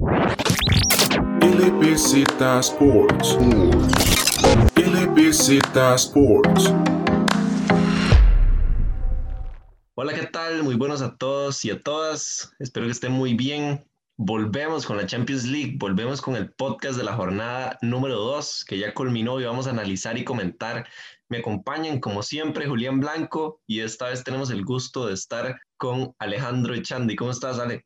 LBZ Sports. LBZ Sports. Hola, ¿qué tal? Muy buenos a todos y a todas. Espero que estén muy bien. Volvemos con la Champions League, volvemos con el podcast de la jornada número 2 que ya culminó y vamos a analizar y comentar. Me acompañan como siempre Julián Blanco y esta vez tenemos el gusto de estar con Alejandro Echandi. ¿Cómo estás, Ale?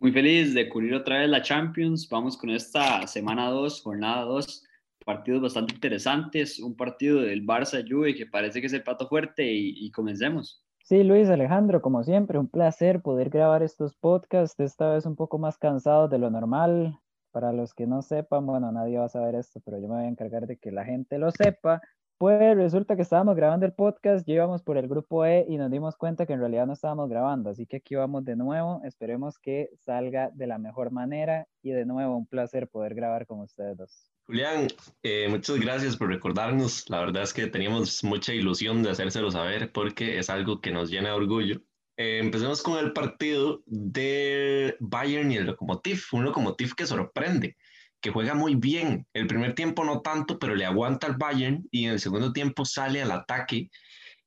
Muy feliz de cubrir otra vez la Champions. Vamos con esta semana 2, jornada 2. Partidos bastante interesantes. Un partido del Barça Juve que parece que es el pato fuerte y, y comencemos. Sí, Luis Alejandro, como siempre, un placer poder grabar estos podcasts, esta vez un poco más cansado de lo normal. Para los que no sepan, bueno, nadie va a saber esto, pero yo me voy a encargar de que la gente lo sepa. Pues resulta que estábamos grabando el podcast, llevamos por el grupo E y nos dimos cuenta que en realidad no estábamos grabando, así que aquí vamos de nuevo, esperemos que salga de la mejor manera y de nuevo un placer poder grabar con ustedes dos. Julián, eh, muchas gracias por recordarnos, la verdad es que teníamos mucha ilusión de hacérselo saber porque es algo que nos llena de orgullo. Eh, empecemos con el partido de Bayern y el Lokomotiv, un Lokomotiv que sorprende que juega muy bien. El primer tiempo no tanto, pero le aguanta al Bayern y en el segundo tiempo sale al ataque.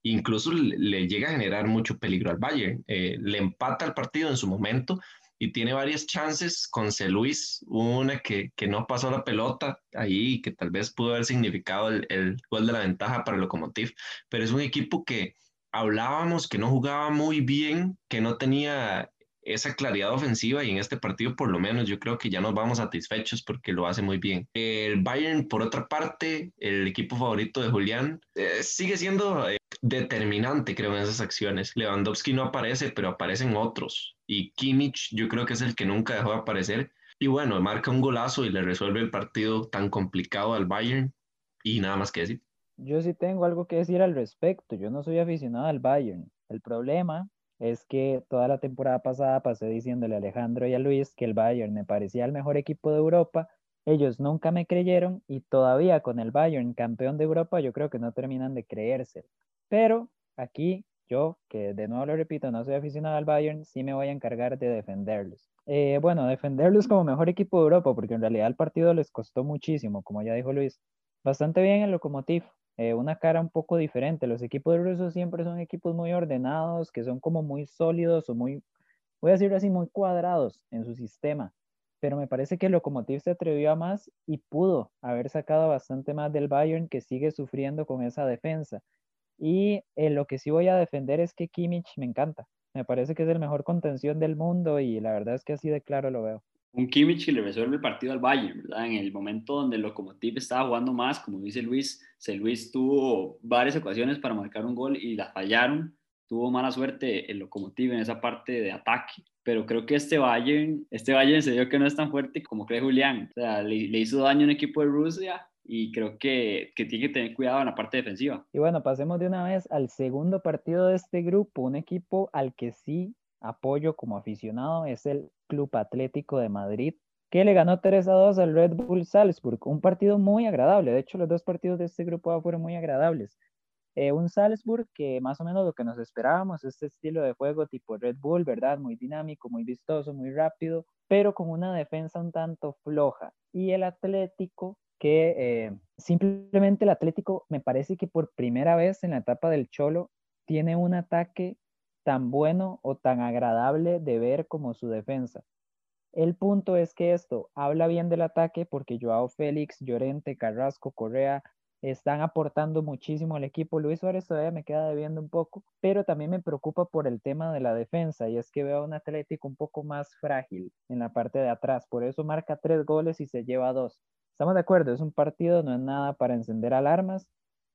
Incluso le, llega a generar mucho peligro al Bayern. Eh, le empata el partido en su momento y tiene varias chances con C. Luis, una que, que, no pasó la pelota ahí, que tal vez pudo haber significado el, el gol de la ventaja para el Lokomotiv, pero es un equipo que hablábamos que no jugaba muy bien, que no tenía esa claridad ofensiva y en este partido por lo menos yo creo que ya nos vamos satisfechos porque lo hace muy bien. El Bayern, por otra parte, el equipo favorito de Julián, eh, sigue siendo eh, determinante creo en esas acciones. Lewandowski no aparece, pero aparecen otros. Y Kimmich yo creo que es el que nunca dejó de aparecer. Y bueno, marca un golazo y le resuelve el partido tan complicado al Bayern. Y nada más que decir. Yo sí tengo algo que decir al respecto. Yo no soy aficionado al Bayern. El problema es que toda la temporada pasada pasé diciéndole a Alejandro y a Luis que el Bayern me parecía el mejor equipo de Europa. Ellos nunca me creyeron y todavía con el Bayern campeón de Europa yo creo que no terminan de creerse. Pero aquí yo, que de nuevo lo repito, no soy aficionado al Bayern, sí me voy a encargar de defenderlos. Eh, bueno, defenderlos como mejor equipo de Europa, porque en realidad el partido les costó muchísimo, como ya dijo Luis. Bastante bien el Lokomotiv, eh, una cara un poco diferente. Los equipos rusos siempre son equipos muy ordenados, que son como muy sólidos o muy, voy a decirlo así, muy cuadrados en su sistema. Pero me parece que Lokomotiv se atrevió a más y pudo haber sacado bastante más del Bayern que sigue sufriendo con esa defensa. Y eh, lo que sí voy a defender es que Kimmich me encanta. Me parece que es el mejor contención del mundo y la verdad es que así de claro lo veo un Kimmich que le resuelve el partido al Bayern, ¿verdad? En el momento donde el Lokomotiv estaba jugando más, como dice Luis, se Luis tuvo varias ocasiones para marcar un gol y las fallaron. Tuvo mala suerte el Lokomotiv en esa parte de ataque, pero creo que este Bayern, este Bayern se dio que no es tan fuerte como cree Julián. O sea, le, le hizo daño a un equipo de Rusia y creo que, que, tiene que tener cuidado en la parte defensiva. Y bueno, pasemos de una vez al segundo partido de este grupo, un equipo al que sí apoyo como aficionado es el Club Atlético de Madrid, que le ganó 3 a 2 al Red Bull Salzburg. Un partido muy agradable. De hecho, los dos partidos de este grupo fueron muy agradables. Eh, un Salzburg que más o menos lo que nos esperábamos, este estilo de juego tipo Red Bull, ¿verdad? Muy dinámico, muy vistoso, muy rápido, pero con una defensa un tanto floja. Y el Atlético que eh, simplemente el Atlético me parece que por primera vez en la etapa del Cholo tiene un ataque tan bueno o tan agradable de ver como su defensa. El punto es que esto habla bien del ataque porque Joao Félix, Llorente, Carrasco, Correa están aportando muchísimo al equipo. Luis Suárez todavía me queda debiendo un poco, pero también me preocupa por el tema de la defensa y es que veo a un Atlético un poco más frágil en la parte de atrás. Por eso marca tres goles y se lleva dos. Estamos de acuerdo, es un partido, no es nada para encender alarmas,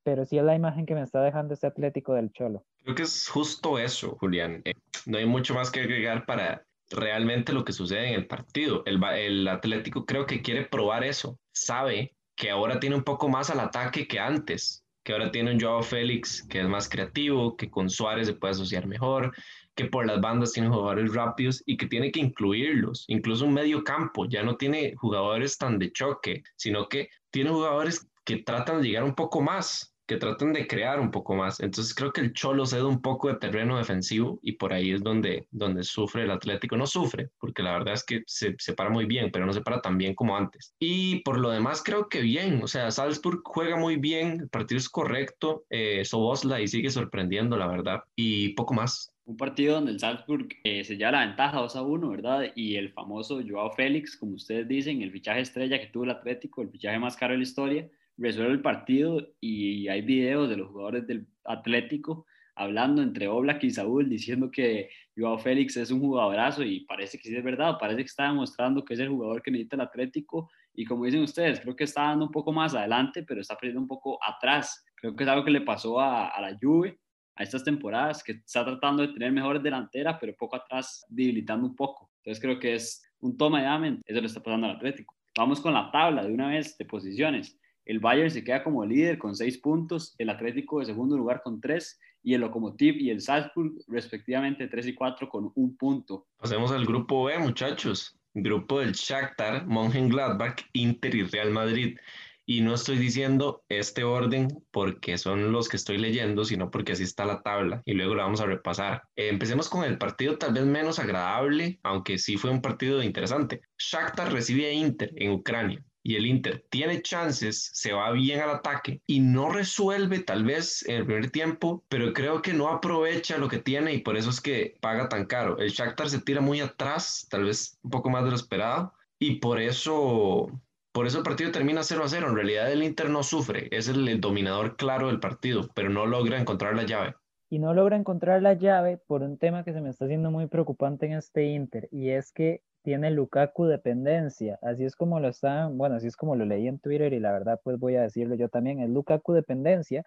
pero sí es la imagen que me está dejando ese Atlético del Cholo. Creo que es justo eso, Julián. Eh, no hay mucho más que agregar para realmente lo que sucede en el partido. El, el Atlético creo que quiere probar eso. Sabe que ahora tiene un poco más al ataque que antes, que ahora tiene un Joao Félix que es más creativo, que con Suárez se puede asociar mejor, que por las bandas tiene jugadores rápidos y que tiene que incluirlos, incluso un medio campo, ya no tiene jugadores tan de choque, sino que tiene jugadores que tratan de llegar un poco más, que tratan de crear un poco más. Entonces creo que el Cholo cede un poco de terreno defensivo y por ahí es donde, donde sufre el Atlético. No sufre, porque la verdad es que se, se para muy bien, pero no se para tan bien como antes. Y por lo demás creo que bien, o sea, Salzburg juega muy bien, el partido es correcto, eh, Sobosla y sigue sorprendiendo, la verdad, y poco más un partido donde el Salzburg eh, se lleva la ventaja 2 a 1, ¿verdad? Y el famoso Joao Félix, como ustedes dicen, el fichaje estrella que tuvo el Atlético, el fichaje más caro de la historia, resuelve el partido y hay videos de los jugadores del Atlético hablando entre Oblak y Saúl diciendo que Joao Félix es un jugadorazo y parece que sí es verdad, parece que está demostrando que es el jugador que necesita el Atlético y como dicen ustedes, creo que está dando un poco más adelante, pero está perdiendo un poco atrás. Creo que es algo que le pasó a, la Juve a estas temporadas, que está tratando de tener mejores delanteras, pero poco atrás debilitando un poco. Entonces creo que es un toma de amen, eso le está pasando al Atlético. Vamos con la tabla de una vez de posiciones. El Bayern se queda como líder con seis puntos, el Atlético de segundo lugar con tres y el Lokomotiv y el Salzburg respectivamente tres y cuatro con un punto. Pasemos al grupo B, muchachos. Grupo del Shakhtar, Mönchengladbach, Inter y Real Madrid. Y no estoy diciendo este orden porque son los que estoy leyendo, sino porque así está la tabla y luego la vamos a repasar. Eh, empecemos con el partido tal vez menos agradable, aunque sí fue un partido interesante. Shakhtar recibe a Inter en Ucrania y el Inter tiene chances, se va bien al ataque y no resuelve tal vez en el primer tiempo, pero creo que no aprovecha lo que tiene y por eso es que paga tan caro. El Shakhtar se tira muy atrás, tal vez un poco más de lo esperado y por eso por eso el partido termina 0 a 0. En realidad el Inter no sufre, es el, dominador claro del partido, pero no logra encontrar la llave. Y no logra encontrar la llave por un tema que se me está haciendo muy preocupante en este Inter, y es que tiene Lukaku dependencia. Así es como lo está, bueno, así es como lo leí en Twitter y la verdad pues voy a decirlo yo también, es Lukaku dependencia,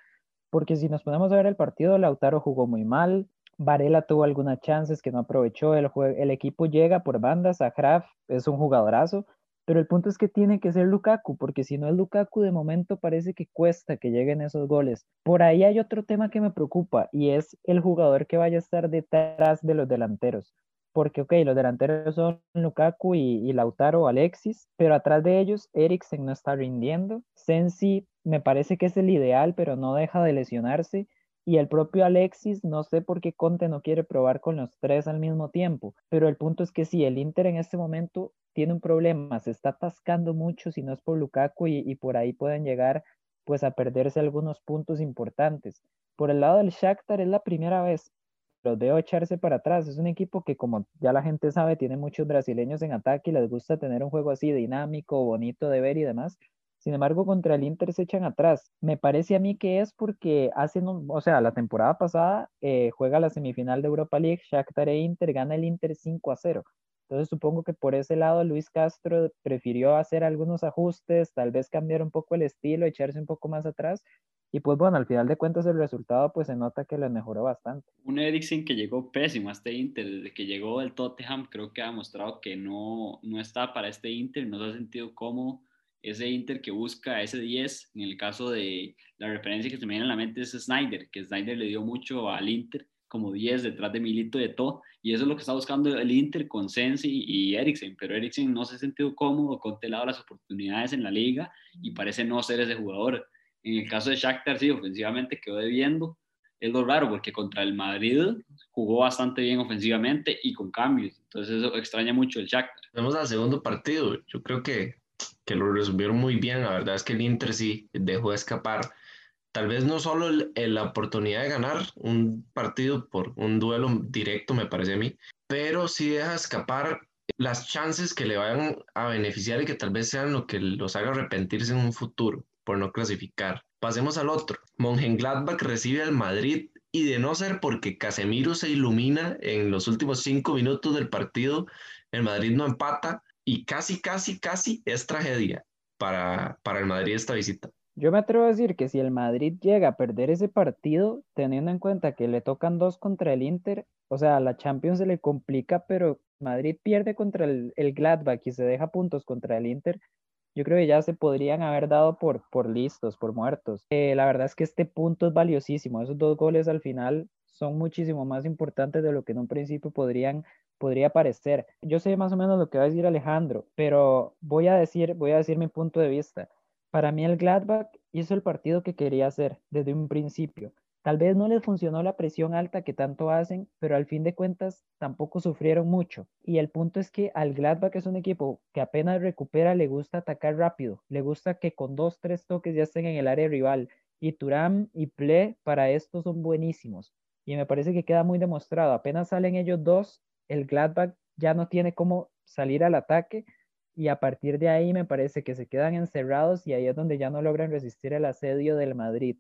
porque si nos ponemos a ver el partido, Lautaro jugó muy mal, Varela tuvo algunas chances que no aprovechó, el, el equipo llega por bandas, a Kraft es un jugadorazo, pero el punto es que tiene que ser Lukaku, porque si no es Lukaku, de momento parece que cuesta que lleguen esos goles. Por ahí hay otro tema que me preocupa y es el jugador que vaya a estar detrás de los delanteros. Porque, ok, los delanteros son Lukaku y, y Lautaro Alexis, pero atrás de ellos Eriksen no está rindiendo. Sensi me parece que es el ideal, pero no deja de lesionarse. Y el propio Alexis, no sé por qué Conte no quiere probar con los tres al mismo tiempo, pero el punto es que sí, el Inter en este momento tiene un problema, se está atascando mucho si no es por Lukaku y, por ahí pueden llegar pues a perderse algunos puntos importantes. Por el lado del Shakhtar es la primera vez, los veo echarse para atrás. Es un equipo que, como ya la gente sabe, tiene muchos brasileños en ataque y les gusta tener un juego así dinámico, bonito de ver y demás. Sin embargo, contra el Inter se echan atrás. Me parece a mí que es porque hacen, o sea, la temporada pasada eh, juega la semifinal de Europa League, Shakhtar e Inter, gana el Inter 5 a 0. Entonces supongo que por ese lado Luis Castro prefirió hacer algunos ajustes, tal vez cambiar un poco el estilo, echarse un poco más atrás. Y pues bueno, al final de cuentas el resultado pues se nota que le mejoró bastante. Un Eriksen que llegó pésimo a este Inter, desde que llegó del Tottenham creo que ha mostrado que no, no está para este Inter, no se ha sentido cómodo ese Inter que busca ese 10. En el caso de la referencia que se me viene a la mente es Snyder, que Snyder le dio mucho al Inter como 10 detrás de Milito de todo, y eso es lo que está buscando el Inter con Sensi y Eriksen, pero Eriksen no se ha sentido cómodo, contelado las oportunidades en la liga y parece no ser ese jugador. En el caso de Shakhtar, sí, ofensivamente quedó debiendo. Es lo raro porque contra el Madrid jugó bastante bien ofensivamente y con cambios. Entonces eso extraña mucho el Shakhtar. Vamos al segundo partido. Yo creo que, que lo resumieron muy bien. La verdad es que el Inter sí dejó escapar tal vez no solo la oportunidad de ganar un partido por un duelo directo, me parece a mí, pero sí deja escapar las chances que le vayan a beneficiar y que tal vez sean lo que los haga arrepentirse en un futuro por no clasificar. Pasemos al otro. Mönchengladbach recibe al Madrid y de no ser porque Casemiro se ilumina en los últimos cinco minutos del partido, el Madrid no empata y casi, casi, casi es tragedia para, para el Madrid esta visita. Yo me atrevo a decir que si el Madrid llega a perder ese partido, teniendo en cuenta que le tocan dos contra el Inter, o sea, la Champions se le complica, pero Madrid pierde contra el, Gladbach y se deja puntos contra el Inter, yo creo que ya se podrían haber dado por, por listos, por muertos. Eh, la verdad es que este punto es valiosísimo. Esos dos goles al final son muchísimo más importantes de lo que en un principio podrían podría parecer. Yo sé más o menos lo que va a decir Alejandro, pero voy a decir, voy a decir mi punto de vista. Para mí el Gladbach hizo el partido que quería hacer desde un principio. Tal vez no les funcionó la presión alta que tanto hacen, pero al fin de cuentas tampoco sufrieron mucho. Y el punto es que al Gladbach es un equipo que apenas recupera, le gusta atacar rápido, le gusta que con dos, tres toques ya estén en el área rival. Y Turam y Ple para esto son buenísimos. Y me parece que queda muy demostrado. Apenas salen ellos dos, el Gladbach ya no tiene cómo salir al ataque y a partir de ahí me parece que se quedan encerrados y ahí es donde ya no logran resistir el asedio del Madrid.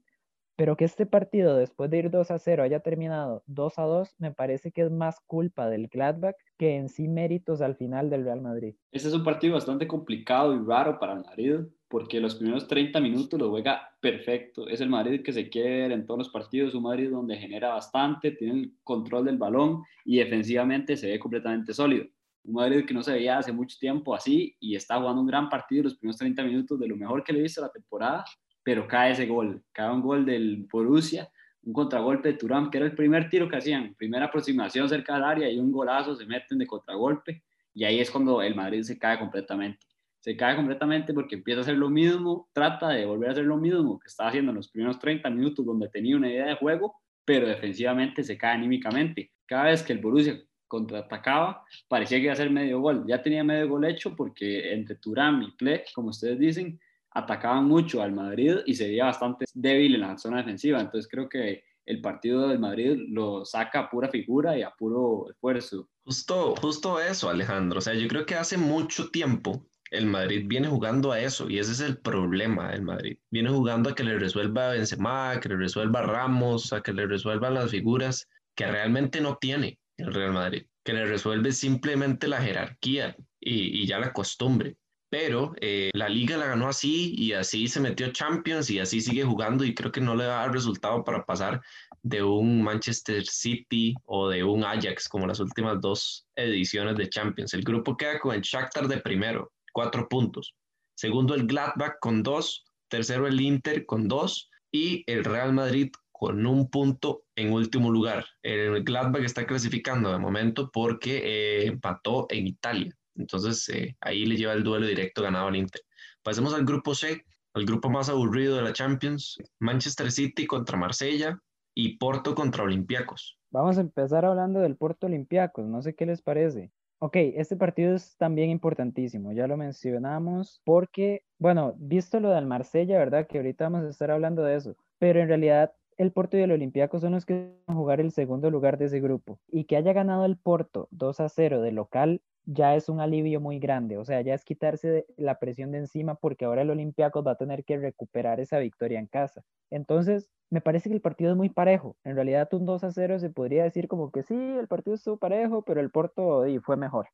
Pero que este partido, después de ir 2 a 0, haya terminado 2 a 2, me parece que es más culpa del Gladbach que en sí méritos al final del Real Madrid. Este es un partido bastante complicado y raro para el Madrid, porque los primeros 30 minutos lo juega perfecto. Es el Madrid que se quiere ver en todos los partidos, un Madrid donde genera bastante, tiene el control del balón y defensivamente se ve completamente sólido. Un Madrid que no se veía hace mucho tiempo así y está jugando un gran partido los primeros 30 minutos de lo mejor que le he visto la temporada pero cae ese gol, cae un gol del Borussia, un contragolpe de Turán, que era el primer tiro que hacían, primera aproximación cerca del área y un golazo, se meten de contragolpe y ahí es cuando el Madrid se cae completamente. Se cae completamente porque empieza a hacer lo mismo, trata de volver a hacer lo mismo que estaba haciendo en los primeros 30 minutos donde tenía una idea de juego, pero defensivamente se cae anímicamente. Cada vez que el Borussia contraatacaba, parecía que iba a ser medio gol. Ya tenía medio gol hecho porque entre Turán y Ple, como ustedes dicen, atacaban mucho al Madrid y se veía bastante débil en la zona defensiva. Entonces creo que el partido del Madrid lo saca a pura figura y a puro esfuerzo. Justo, justo eso, Alejandro. O sea, yo creo que hace mucho tiempo el Madrid viene jugando a eso y ese es el problema del Madrid. Viene jugando a que le resuelva Benzema, a que le resuelva Ramos, a que le resuelvan las figuras que realmente no tiene el Real Madrid, que le resuelve simplemente la jerarquía y ya la costumbre pero eh, la liga la ganó así y así se metió Champions y así sigue jugando y creo que no le va a dar resultado para pasar de un Manchester City o de un Ajax como las últimas dos ediciones de Champions. El grupo queda con el Shakhtar de primero, cuatro puntos. Segundo el Gladbach con dos, tercero el Inter con dos y el Real Madrid con un punto en último lugar. El Gladbach está clasificando de momento porque eh, empató en Italia. Entonces eh, ahí le lleva el duelo directo ganado al Inter. Pasemos al grupo C, al grupo más aburrido de la Champions, Manchester City contra Marsella y Porto contra Olympiacos. Vamos a empezar hablando del Porto Olympiacos, no sé qué les parece. Ok, este partido es también importantísimo, ya lo mencionamos, porque, bueno, visto lo del Marsella, ¿verdad? Que ahorita vamos a estar hablando de eso, pero en realidad el Porto y el Olympiacos son los que van a jugar el segundo lugar de ese grupo. Y que haya ganado el Porto 2 a 0 de local ya es un alivio muy grande, o sea, ya es quitarse la presión de encima porque ahora el Olympiacos va a tener que recuperar esa victoria en casa. Entonces, me parece que el partido es muy parejo. En realidad, un 2 a 0 se podría decir como que sí, el partido estuvo parejo, pero el Porto y fue mejor.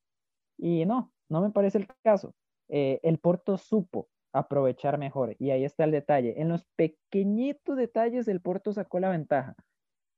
Y no, no me parece el caso. Eh, el Porto supo aprovechar mejor y ahí está el detalle. En los pequeñitos detalles el Porto sacó la ventaja,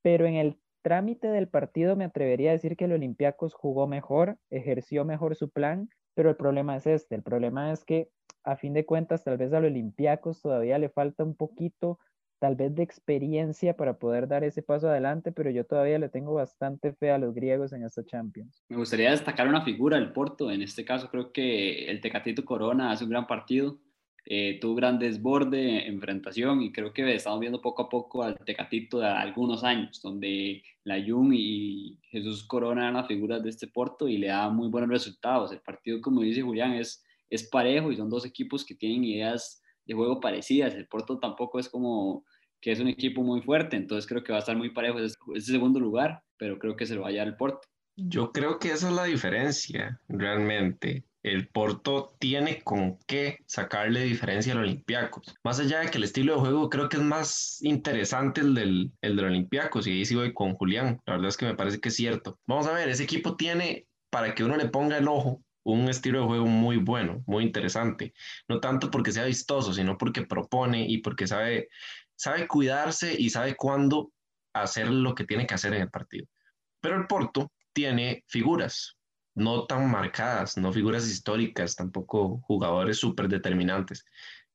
pero en el trámite del partido me atrevería a decir que el Olympiacos jugó mejor, ejerció mejor su plan, pero el problema es este, el problema es que a fin de cuentas tal vez al Olympiacos todavía le falta un poquito tal vez de experiencia para poder dar ese paso adelante, pero yo todavía le tengo bastante fe a los griegos en esta Champions. Me gustaría destacar una figura del Porto, en este caso creo que el Tecatito Corona hace un gran partido, eh, tuvo gran desborde, enfrentación y creo que estamos viendo poco a poco al Tecatito de algunos años, donde la Jung y Jesús Corona eran las figuras de este Porto y le da muy buenos resultados. El partido, como dice Julián, es, es parejo y son dos equipos que tienen ideas de juego parecidas. El Porto tampoco es como que es un equipo muy fuerte, entonces creo que va a estar muy parejo ese, ese segundo lugar, pero creo que se lo va a llevar el Porto. Yo creo que esa es la diferencia, realmente el Porto tiene con qué sacarle diferencia al Olympiacos. Más allá de que el estilo de juego creo que es más interesante el del, el Olympiacos, y ahí sí con Julián, la verdad es que me parece que es cierto. Vamos a ver, ese equipo tiene, para que uno le ponga el ojo, un estilo de juego muy bueno, muy interesante. No tanto porque sea vistoso, sino porque propone y porque sabe, sabe cuidarse y sabe cuándo hacer lo que tiene que hacer en el partido. Pero el Porto tiene figuras, no tan marcadas, no figuras históricas, tampoco jugadores súper determinantes,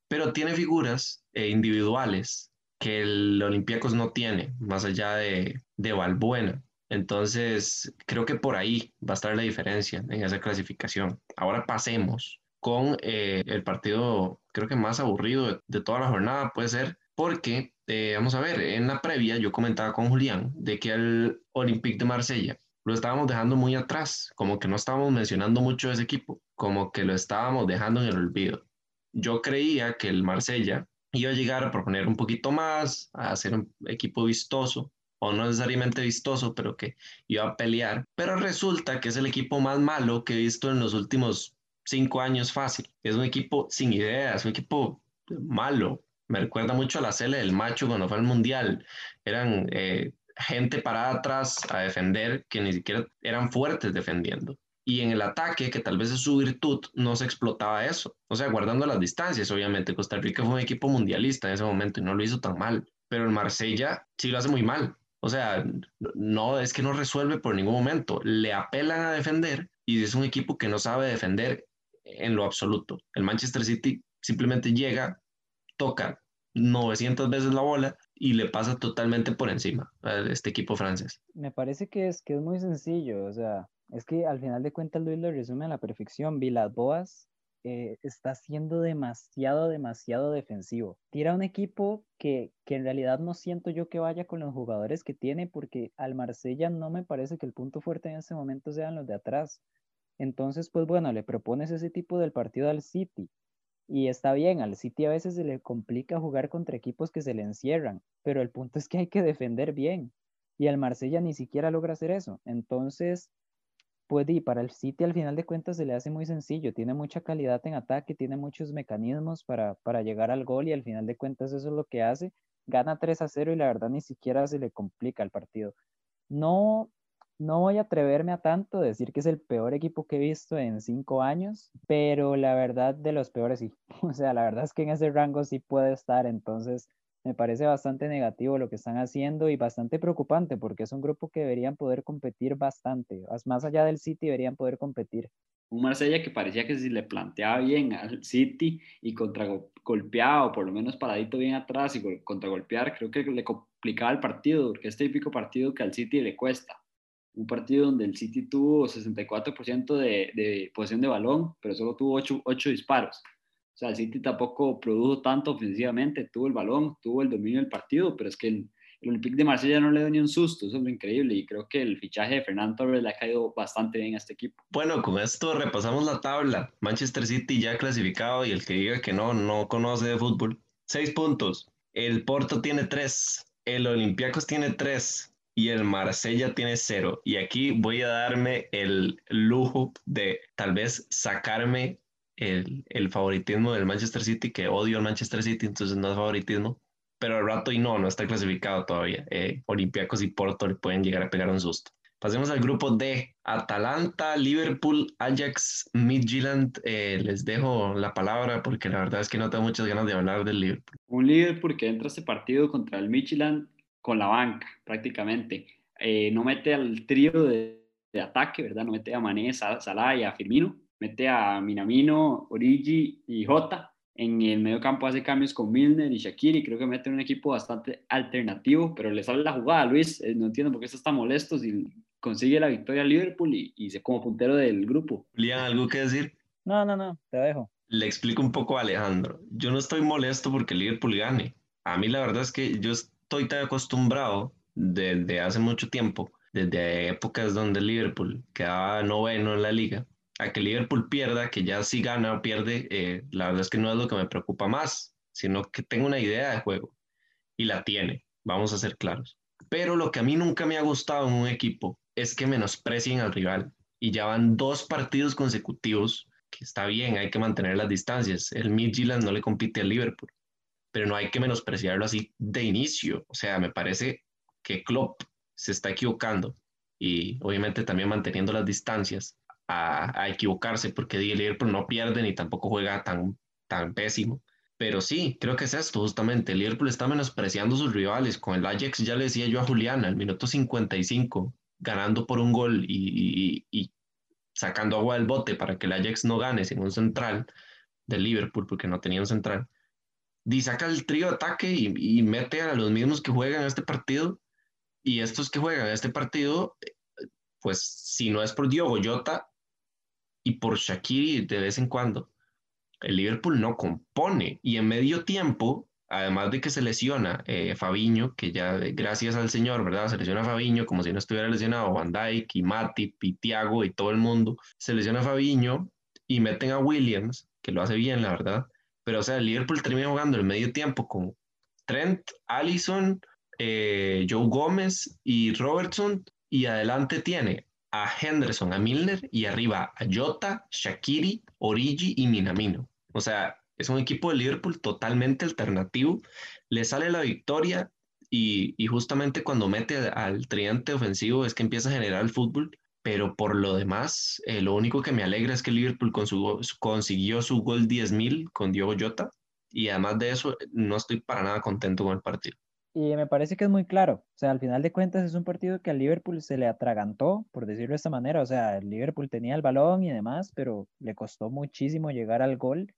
pero tiene figuras eh, individuales que el Olympiacos no tiene, más allá de, de Valbuena. Entonces, creo que por ahí va a estar la diferencia en esa clasificación. Ahora pasemos con eh, el partido, creo que más aburrido de, toda la jornada, puede ser, porque, eh, vamos a ver, en la previa yo comentaba con Julián de que el Olympique de Marsella lo estábamos dejando muy atrás, como que no estábamos mencionando mucho ese equipo, como que lo estábamos dejando en el olvido. Yo creía que el Marsella iba a llegar a proponer un poquito más, a hacer un equipo vistoso, o no necesariamente vistoso, pero que iba a pelear. Pero resulta que es el equipo más malo que he visto en los últimos cinco años fácil. Es un equipo sin ideas, un equipo malo. Me recuerda mucho a la Cele del Macho cuando fue al Mundial. Eran eh, gente parada atrás a defender que ni siquiera eran fuertes defendiendo. Y en el ataque, que tal vez es su virtud, no se explotaba eso. O sea, guardando las distancias, obviamente. Costa Rica fue un equipo mundialista en ese momento y no lo hizo tan mal. Pero el Marsella sí lo hace muy mal. O sea, no es que no resuelve por ningún momento. Le apelan a defender y es un equipo que no sabe defender en lo absoluto. El Manchester City simplemente llega, toca 900 veces la bola y le pasa totalmente por encima a este equipo francés. Me parece que es, que es muy sencillo, o sea, es que al final de cuentas Luis lo resume a la perfección. Vilas Boas eh, está siendo demasiado, demasiado defensivo. Tira un equipo que, que, en realidad no siento yo que vaya con los jugadores que tiene, porque al Marsella no me parece que el punto fuerte en ese momento sean los de atrás. Entonces, pues bueno, le propones ese tipo del partido al City. Y está bien, al City a veces se le complica jugar contra equipos que se le encierran, pero el punto es que hay que defender bien. Y al Marsella ni siquiera logra hacer eso. Entonces, pues y para el City al final de cuentas se le hace muy sencillo, tiene mucha calidad en ataque, tiene muchos mecanismos para, para llegar al gol y al final de cuentas eso es lo que hace, gana 3 a 0 y la verdad ni siquiera se le complica el partido. No, no voy a atreverme a tanto decir que es el peor equipo que he visto en cinco años, pero la verdad de los peores sí. O sea, la verdad es que en ese rango sí puede estar, entonces me parece bastante negativo lo que están haciendo y bastante preocupante porque es un grupo que deberían poder competir bastante. Más allá del City deberían poder competir. Un Marsella que parecía que si le planteaba bien al City y contragolpeaba o por lo menos paradito bien atrás y contragolpear, creo que le complicaba el partido porque es típico partido que al City le cuesta. Un partido donde el City tuvo 64% de, de posesión de balón, pero solo tuvo 8, 8 disparos. O sea, el City tampoco produjo tanto ofensivamente, tuvo el balón, tuvo el dominio del partido, pero es que el, Olympique de Marsella no le dio ni un susto, eso es lo increíble y creo que el fichaje de Fernando Torres le ha caído bastante bien a este equipo. Bueno, con esto repasamos la tabla. Manchester City ya clasificado y el que diga que no, no conoce de fútbol. Seis puntos. El Porto tiene tres, el Olympiacos tiene tres y el Marsella tiene cero. Y aquí voy a darme el lujo de tal vez sacarme el, el, favoritismo del Manchester City, que odio al Manchester City, entonces no es favoritismo, pero al rato y no, no está clasificado todavía. Eh, Olympiacos y Porto le pueden llegar a pegar un susto. Pasemos al grupo D. Atalanta, Liverpool, Ajax, Midtjylland. Eh, les dejo la palabra porque la verdad es que no tengo muchas ganas de hablar del Liverpool. Un Liverpool que entra a este partido contra el Midtjylland con la banca, prácticamente. Eh, no mete al trío de, de, ataque, ¿verdad? No mete a Mané, Salah y a Firmino mete a Minamino, Origi y Jota. En el medio campo hace cambios con Milner y Shakiri. Creo que mete un equipo bastante alternativo, pero le sale la jugada Luis. Eh, no entiendo por qué está tan molesto si consigue la victoria a Liverpool y, y se como puntero del grupo. Lian, ¿algo que decir? No, no, no, te dejo. Le explico un poco a Alejandro. Yo no estoy molesto porque Liverpool gane. A mí la verdad es que yo estoy tan acostumbrado desde hace mucho tiempo, desde épocas donde Liverpool quedaba noveno en la liga, a que Liverpool pierda, que ya si gana o pierde, eh, la verdad es que no es lo que me preocupa más, sino que tengo una idea de juego y la tiene, vamos a ser claros. Pero lo que a mí nunca me ha gustado en un equipo es que menosprecien al rival y ya van dos partidos consecutivos, que está bien, hay que mantener las distancias. El Midtjylland no le compite al Liverpool, pero no hay que menospreciarlo así de inicio. O sea, me parece que Klopp se está equivocando y obviamente también manteniendo las distancias a, equivocarse porque el Liverpool no pierde ni tampoco juega tan, tan pésimo. Pero sí, creo que es esto justamente. El Liverpool está menospreciando sus rivales. Con el Ajax ya le decía yo a Juliana, al minuto 55, ganando por un gol y, sacando agua del bote para que el Ajax no gane sin un central del Liverpool, porque no tenía un central. Y el trío ataque y, y mete a los mismos que juegan este partido. Y estos que juegan este partido, pues si no es por Diogo Jota, y por Shakiri de vez en cuando, el Liverpool no compone y en medio tiempo, además de que se lesiona eh, Fabiño, que ya gracias al señor, ¿verdad? Se lesiona Fabiño como si no estuviera lesionado Van Dijk y Matip y Thiago y todo el mundo. Se lesiona Fabiño y meten a Williams, que lo hace bien, la verdad. Pero, o sea, el Liverpool termina jugando el medio tiempo con Trent, Allison, eh, Joe Gómez y Robertson. Y adelante tiene a Henderson, a Milner y arriba a Jota, Shakiri, Origi y Minamino. O sea, es un equipo de Liverpool totalmente alternativo. Le sale la victoria y, justamente cuando mete al tridente ofensivo es que empieza a generar el fútbol. Pero por lo demás, eh, lo único que me alegra es que Liverpool consiguió su gol 10.000 con Diogo Jota. Y además de eso, no estoy para nada contento con el partido. Y me parece que es muy claro. O sea, al final de cuentas es un partido que al Liverpool se le atragantó, por decirlo de esta manera. O sea, el Liverpool tenía el balón y demás, pero le costó muchísimo llegar al gol.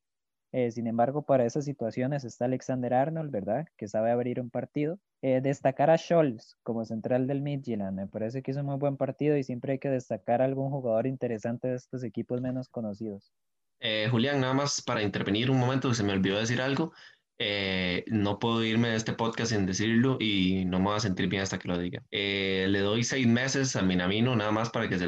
Eh, sin embargo, para esas situaciones está Alexander Arnold, ¿verdad? Que sabe abrir un partido. Eh, destacar a Scholz como central del Midtjylland. Me parece que es un muy buen partido y siempre hay que destacar a algún jugador interesante de estos equipos menos conocidos. Eh, Julián, nada más para intervenir un momento, se me olvidó decir algo. no puedo irme de este podcast sin decirlo y no me voy a sentir bien hasta que lo diga. le doy seis meses a Minamino nada más para que se,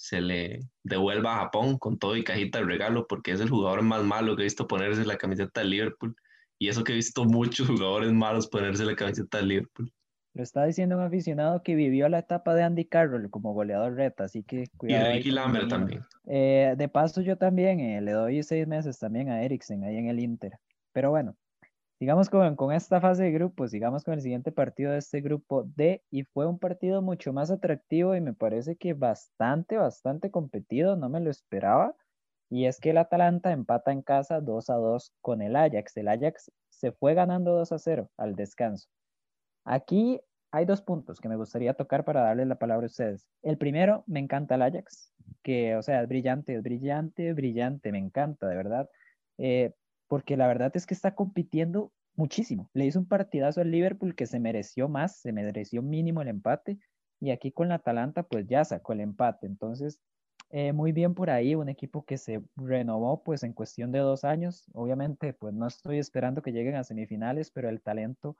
se le devuelva a Japón con todo y cajita de regalo, porque es el jugador más malo que he visto ponerse la camiseta del Liverpool. Y eso que he visto muchos jugadores malos ponerse la camiseta del Liverpool. Lo está diciendo un aficionado que vivió la etapa de Andy Carroll como goleador reta, así que cuidado. Y Ricky Lambert también. Eh, de paso, yo también eh, le doy seis meses también a Eriksen ahí en el Inter. Pero bueno, Sigamos con, esta fase de grupos, sigamos con el siguiente partido de este grupo D y fue un partido mucho más atractivo y me parece que bastante, bastante competido, no me lo esperaba. Y es que el Atalanta empata en casa 2 a 2 con el Ajax. El Ajax se fue ganando 2 a 0 al descanso. Aquí hay dos puntos que me gustaría tocar para darle la palabra a ustedes. El primero, me encanta el Ajax, que, o sea, es brillante, es brillante, brillante, me encanta, de verdad. Eh, porque la verdad es que está compitiendo muchísimo. Le hizo un partidazo al Liverpool que se mereció más, se mereció mínimo el empate, y aquí con la Atalanta pues ya sacó el empate. Entonces, eh, muy bien por ahí, un equipo que se renovó pues en cuestión de dos años. Obviamente pues no estoy esperando que lleguen a semifinales, pero el talento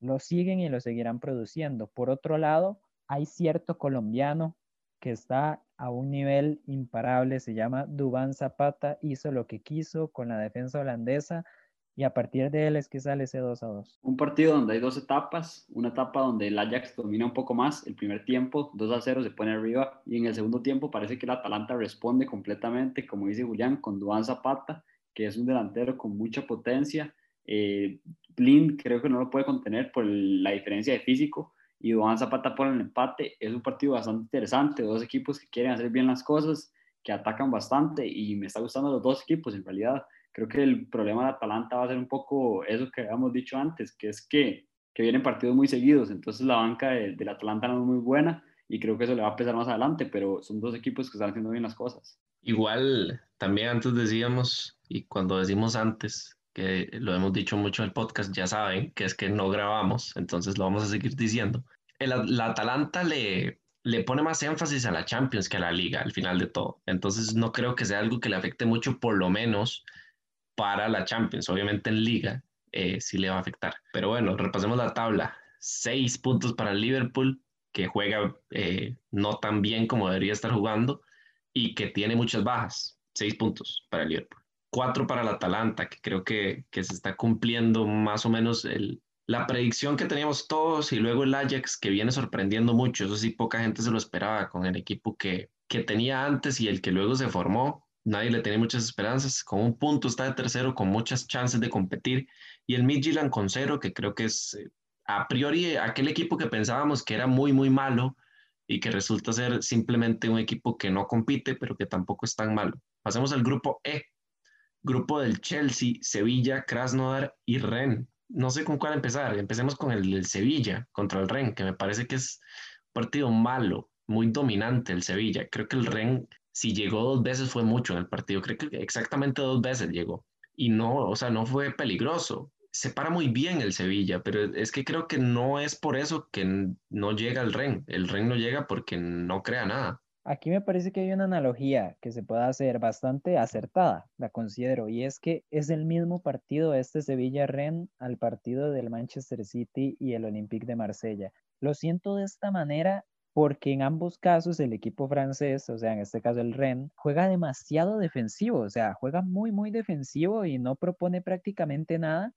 lo siguen y lo seguirán produciendo. Por otro lado, hay cierto colombiano que está a un nivel imparable, se llama Dubán Zapata, hizo lo que quiso con la defensa holandesa y a partir de él es que sale ese 2 a 2. Un partido donde hay dos etapas, una etapa donde el Ajax domina un poco más, el primer tiempo 2 a 0 se pone arriba y en el segundo tiempo parece que el Atalanta responde completamente, como dice Julián, con Dubán Zapata, que es un delantero con mucha potencia. Eh, Blind creo que no lo puede contener por la diferencia de físico, y Duván Zapata por el empate. Es un partido bastante interesante, dos equipos que quieren hacer bien las cosas, que atacan bastante y me está gustando los dos equipos en realidad. Creo que el problema de Atalanta va a ser un poco eso que habíamos dicho antes, que es que, que vienen partidos muy seguidos, entonces la banca del de Atalanta no es muy buena y creo que eso le va a pesar más adelante, pero son dos equipos que están haciendo bien las cosas. Igual, también antes decíamos, y cuando decimos antes, que lo hemos dicho mucho en el podcast, ya saben que es que no grabamos, entonces lo vamos a seguir diciendo. El, la Atalanta le, le pone más énfasis a la Champions que a la Liga al final de todo, entonces no creo que sea algo que le afecte mucho, por lo menos para la Champions. Obviamente en Liga eh, sí le va a afectar. Pero bueno, repasemos la tabla. Seis puntos para Liverpool, que juega eh, no tan bien como debería estar jugando y que tiene muchas bajas. Seis puntos para Liverpool cuatro para el Atalanta, que creo que, que se está cumpliendo más o menos el, la predicción que teníamos todos y luego el Ajax que viene sorprendiendo mucho. Eso sí, poca gente se lo esperaba con el equipo que, que tenía antes y el que luego se formó. Nadie le tenía muchas esperanzas. Con un punto está de tercero, con muchas chances de competir. Y el Midtjylland con cero, que creo que es eh, a priori aquel equipo que pensábamos que era muy, muy malo y que resulta ser simplemente un equipo que no compite, pero que tampoco es tan malo. Pasemos al grupo E, grupo del Chelsea, Sevilla, Krasnodar y Ren. No sé con cuál empezar. Empecemos con el Sevilla contra el Ren, que me parece que es partido malo, muy dominante el Sevilla. Creo que el Ren, si llegó dos veces, fue mucho en el partido. Creo que exactamente dos veces llegó. Y no, o sea, no fue peligroso. Se para muy bien el Sevilla, pero es que creo que no es por eso que no llega el Ren. El Ren no llega porque no crea nada. Aquí me parece que hay una analogía que se puede hacer bastante acertada, la considero, y es que es el mismo partido este Sevilla-Ren al partido del Manchester City y el Olympique de Marsella. Lo siento de esta manera porque en ambos casos el equipo francés, o sea, en este caso el Ren, juega demasiado defensivo, o sea, juega muy, muy defensivo y no propone prácticamente nada.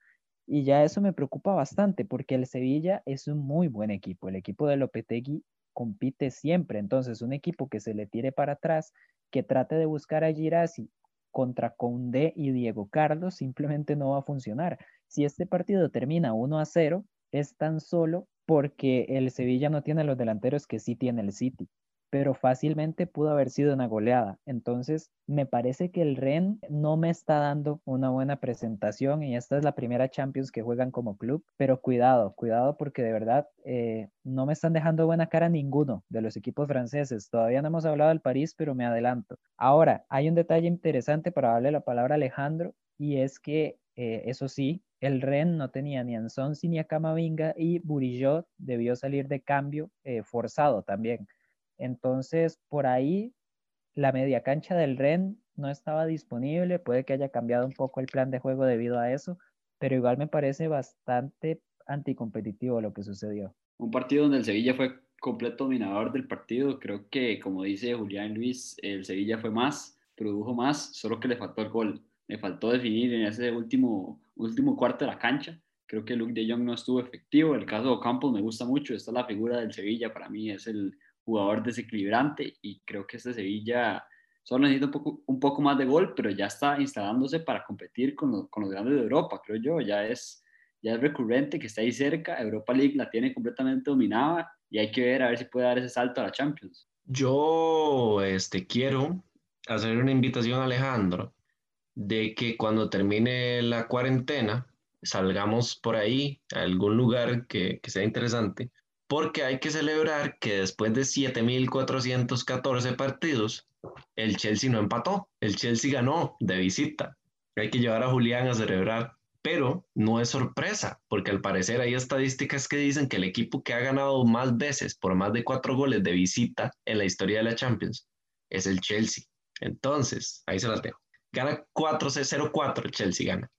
Y ya eso me preocupa bastante porque el Sevilla es un muy buen equipo. El equipo de Lopetegui compite siempre. Entonces, un equipo que se le tire para atrás, que trate de buscar a Girassi contra Conde y Diego Carlos, simplemente no va a funcionar. Si este partido termina 1 a 0, es tan solo porque el Sevilla no tiene los delanteros que sí tiene el City pero fácilmente pudo haber sido una goleada. Entonces, me parece que el Ren no me está dando una buena presentación y esta es la primera Champions que juegan como club, pero cuidado, cuidado porque de verdad eh, no me están dejando buena cara ninguno de los equipos franceses. Todavía no hemos hablado del París, pero me adelanto. Ahora, hay un detalle interesante para darle la palabra a Alejandro y es que, eh, eso sí, el Ren no tenía ni a ni a Camavinga y Burillo debió salir de cambio eh, forzado también. Entonces, por ahí, la media cancha del REN no estaba disponible, puede que haya cambiado un poco el plan de juego debido a eso, pero igual me parece bastante anticompetitivo lo que sucedió. Un partido donde el Sevilla fue completo dominador del partido, creo que como dice Julián Luis, el Sevilla fue más, produjo más, solo que le faltó el gol, le faltó definir en ese último, último cuarto de la cancha. Creo que Luke de Jong no estuvo efectivo. El caso de Campos me gusta mucho. Esta es la figura del Sevilla. Para mí es el, jugador desequilibrante y creo que este Sevilla solo necesita un poco, un poco más de gol, pero ya está instalándose para competir con, los, con los grandes de Europa, creo yo, ya es, ya es recurrente que está ahí cerca, Europa League la tiene completamente dominada y hay que ver a ver si puede dar ese salto a la Champions. Yo este, quiero hacer una invitación a Alejandro de que cuando termine la cuarentena salgamos por ahí a algún lugar que, que sea interesante porque hay que celebrar que después de 7.414 partidos, el Chelsea no empató, el Chelsea ganó de visita. Hay que llevar a Julián a celebrar, pero no es sorpresa, porque al parecer hay estadísticas que dicen que el equipo que ha ganado más veces por más de cuatro goles de visita en la historia de la Champions es el Chelsea. Entonces, ahí se las dejo. Gana 4-0-4 el Chelsea gana.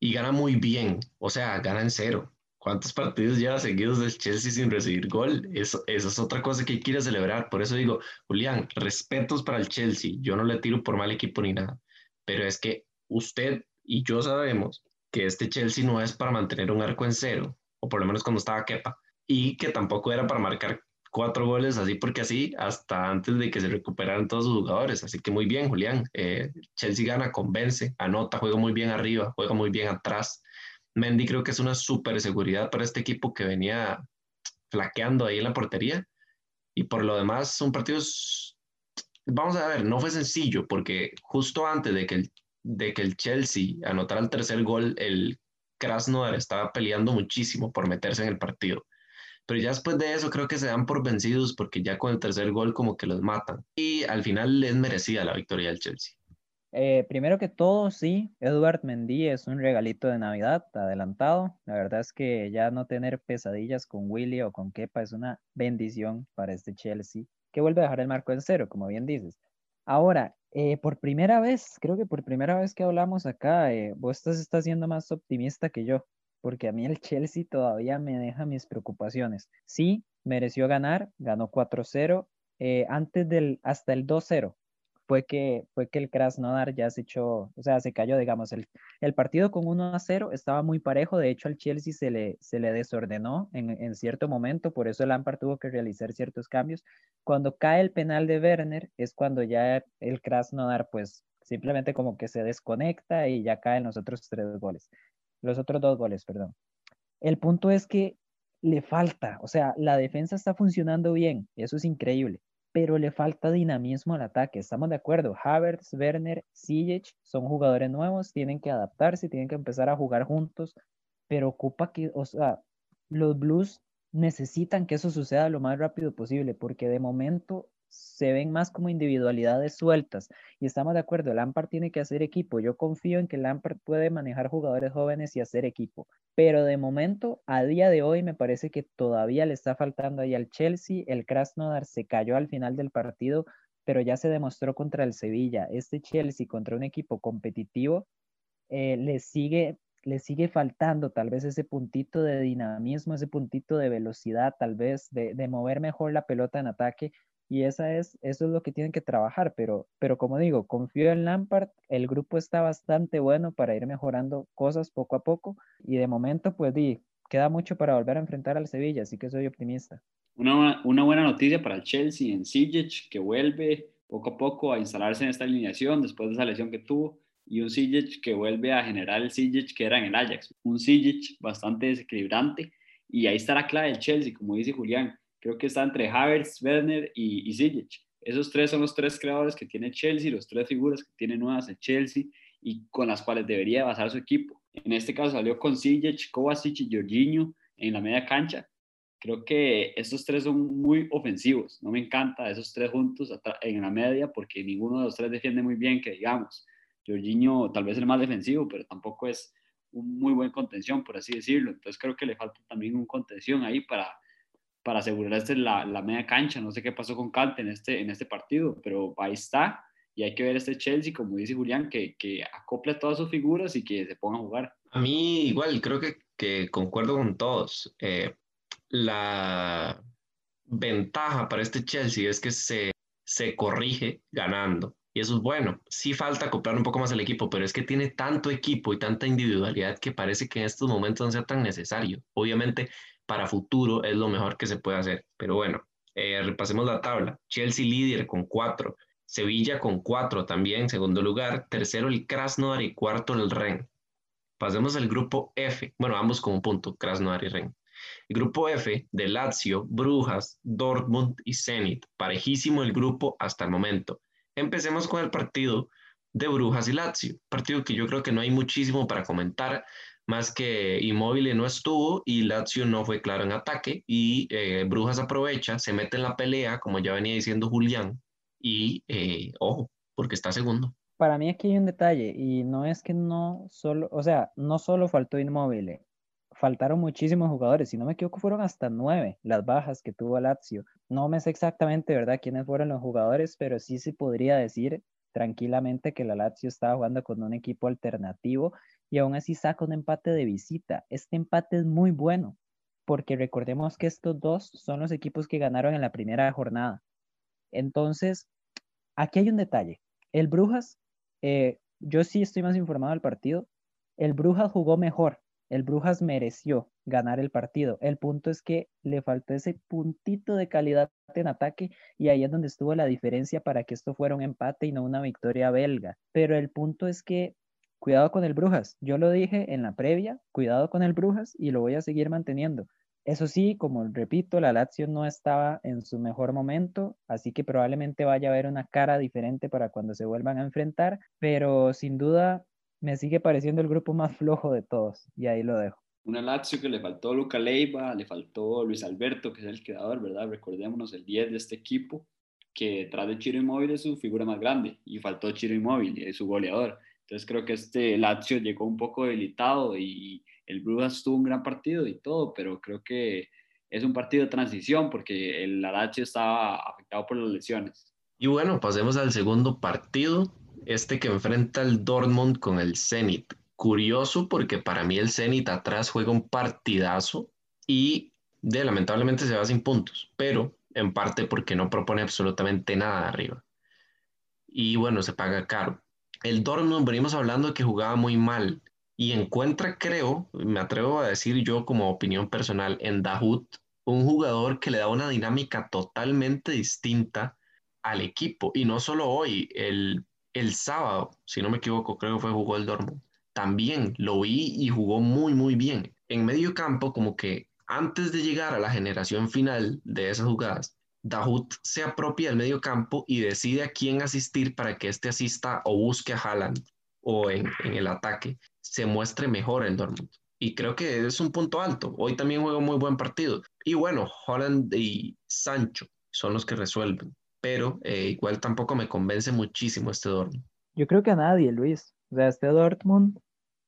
Y gana muy bien, o sea, gana en cero ¿Cuántos partidos lleva seguidos del Chelsea sin recibir gol? Eso, es otra cosa que a celebrar. Por eso digo, Julián, respetos para el Chelsea. Yo no le tiro por mal equipo ni nada. Pero es que usted y yo sabemos que este Chelsea no es para mantener un arco en cero, o por lo menos cuando estaba Kepa, y que tampoco era para marcar cuatro goles así porque así hasta antes de que se recuperaran todos sus jugadores. Así que muy bien, Julián. Eh, Chelsea gana, convence, anota, juega muy bien arriba, juega muy bien atrás. Mendy creo que es una super seguridad para este equipo que venía flaqueando ahí en la portería. Y por lo demás, son partidos, vamos a ver, no fue sencillo porque justo antes de que el, de que el Chelsea anotara el tercer gol, el Krasnodar estaba peleando muchísimo por meterse en el partido. Pero ya después de eso creo que se dan por vencidos porque ya con el tercer gol como que los matan. Y al final es merecida la victoria del Chelsea. Eh, primero que todo, sí, Edward Mendy es un regalito de Navidad adelantado. La verdad es que ya no tener pesadillas con Willy o con Kepa es una bendición para este Chelsea, que vuelve a dejar el marco en cero, como bien dices. Ahora, eh, por primera vez, creo que por primera vez que hablamos acá, eh, vos estás, siendo más optimista que yo, porque a mí el Chelsea todavía me deja mis preocupaciones. Sí, mereció ganar, ganó 4-0, antes del, hasta el 2-0 fue que, fue que el Krasnodar ya se echó, o sea, se cayó, digamos, el, el partido con 1 a 0 estaba muy parejo, de hecho al Chelsea se le, se le desordenó en, en cierto momento, por eso el Lampard tuvo que realizar ciertos cambios. Cuando cae el penal de Werner es cuando ya el Krasnodar pues simplemente como que se desconecta y ya caen los otros tres goles, los otros dos goles, perdón. El punto es que le falta, o sea, la defensa está funcionando bien, eso es increíble, pero le falta dinamismo al ataque. Estamos de acuerdo. Havertz, Werner, Ziyech son jugadores nuevos, tienen que adaptarse, tienen que empezar a jugar juntos, pero ocupa que, los Blues necesitan que eso suceda lo más rápido posible, porque de momento se ven más como individualidades sueltas. Y estamos de acuerdo, Lampard tiene que hacer equipo. Yo confío en que Lampard puede manejar jugadores jóvenes y hacer equipo. Pero de momento, a día de hoy, me parece que todavía le está faltando ahí al Chelsea. El Krasnodar se cayó al final del partido pero ya se demostró contra el Sevilla. Este Chelsea contra un equipo competitivo eh, le, sigue, le sigue faltando tal vez ese puntito de dinamismo, ese puntito de velocidad, tal vez de, de mover mejor la pelota en ataque y esa es, eso es lo que tienen que trabajar, pero, pero como digo, confío en Lampard, el grupo está bastante bueno para ir mejorando cosas poco a poco y de momento pues di, queda mucho para volver a enfrentar al Sevilla, así que soy optimista. Una, una buena noticia para el Chelsea en Sijic, que vuelve poco a poco a instalarse en esta alineación después de esa lesión que tuvo, y un Sijic que vuelve a generar el Sijic que era en el Ajax, un Sijic bastante desequilibrante, y ahí está la clave del Chelsea, como dice Julián, creo que está entre Havertz, Werner y, y Esos tres son los tres creadores que tiene Chelsea, los tres figuras que tiene nuevas el Chelsea y con las cuales debería basar su equipo. En este caso salió con Zijic, Kovacic y Jorginho en la media cancha. Creo que estos tres son muy ofensivos. No me encanta esos tres juntos en la media porque ninguno de los tres defiende muy bien, que digamos. Jorginho tal vez el más defensivo, pero tampoco es un muy buen contención, por así decirlo. Entonces creo que le falta también un contención ahí para para asegurarse la, la, media cancha. No sé qué pasó con Cante en este, en este partido, pero ahí está. Y hay que ver este Chelsea, como dice Julián, que, que acople todas sus figuras y que se ponga a jugar. A mí igual, creo que, que concuerdo con todos. Eh, la ventaja para este Chelsea es que se, se corrige ganando. Y eso es bueno. Sí falta acoplar un poco más el equipo, pero es que tiene tanto equipo y tanta individualidad que parece que en estos momentos no sea tan necesario. Obviamente para futuro es lo mejor que se puede hacer. Pero bueno, eh, repasemos la tabla. Chelsea líder con cuatro, Sevilla con cuatro también, segundo lugar, tercero el Krasnodar y cuarto el Ren. Pasemos al grupo F, bueno, ambos con un punto, Krasnodar y Ren. El grupo F de Lazio, Brujas, Dortmund y Zenit. Parejísimo el grupo hasta el momento. Empecemos con el partido de Brujas y Lazio. Partido que yo creo que no hay muchísimo para comentar más que Inmóvil no estuvo y Lazio no fue claro en ataque y eh, Brujas aprovecha, se mete en la pelea, como ya venía diciendo Julián, y eh, ojo, porque está segundo. Para mí aquí hay un detalle y no es que no solo, o sea, no solo faltó Inmóvil, faltaron muchísimos jugadores, si no me equivoco fueron hasta nueve las bajas que tuvo Lazio. No me sé exactamente, ¿verdad?, quiénes fueron los jugadores, pero sí se podría decir tranquilamente que la Lazio estaba jugando con un equipo alternativo y aún así saca un empate de visita. Este empate es muy bueno porque recordemos que estos dos son los equipos que ganaron en la primera jornada. Entonces, aquí hay un detalle. El Brujas, eh, yo sí estoy más informado del partido, el Brujas jugó mejor, el Brujas mereció ganar el partido. El punto es que le faltó ese puntito de calidad en ataque y ahí es donde estuvo la diferencia para que esto fuera un empate y no una victoria belga. Pero el punto es que cuidado con el Brujas. Yo lo dije en la previa, cuidado con el Brujas y lo voy a seguir manteniendo. Eso sí, como repito, la Lazio no estaba en su mejor momento, así que probablemente vaya a haber una cara diferente para cuando se vuelvan a enfrentar, pero sin duda me sigue pareciendo el grupo más flojo de todos y ahí lo dejo. Una Lazio que le faltó Luca Leiva, le faltó Luis Alberto, que es el creador, ¿verdad? Recordémonos el 10 de este equipo, que detrás de Chiro Inmóvil es su figura más grande y faltó Chiro Inmóvil, su goleador. Entonces creo que este Lazio llegó un poco debilitado y el Brujas tuvo un gran partido y todo, pero creo que es un partido de transición porque el Lazio estaba afectado por las lesiones. Y bueno, pasemos al segundo partido, este que enfrenta el Dortmund con el Zenit. Curioso porque para mí el Zenit atrás juega un partidazo y de, lamentablemente se va sin puntos, pero en parte porque no propone absolutamente nada arriba. Y bueno, se paga caro el Dortmund venimos hablando que jugaba muy mal y encuentra, creo, me atrevo a decir yo como opinión personal, en Dahut, un jugador que le da una dinámica totalmente distinta al equipo. Y no solo hoy, el, el sábado, si no me equivoco, creo que fue jugó el Dortmund. También lo vi y jugó muy, muy bien. En medio campo, como que antes de llegar a la generación final de esas jugadas, Dahut se apropia del medio campo y decide a quién asistir para que éste asista o busque a Haaland o en, el ataque se muestre mejor el Dortmund. Y creo que es un punto alto. Hoy también juega muy buen partido. Y bueno, Holland y Sancho son los que resuelven. Pero eh, igual tampoco me convence muchísimo este Dortmund. Yo creo que a nadie, Luis. O sea, este Dortmund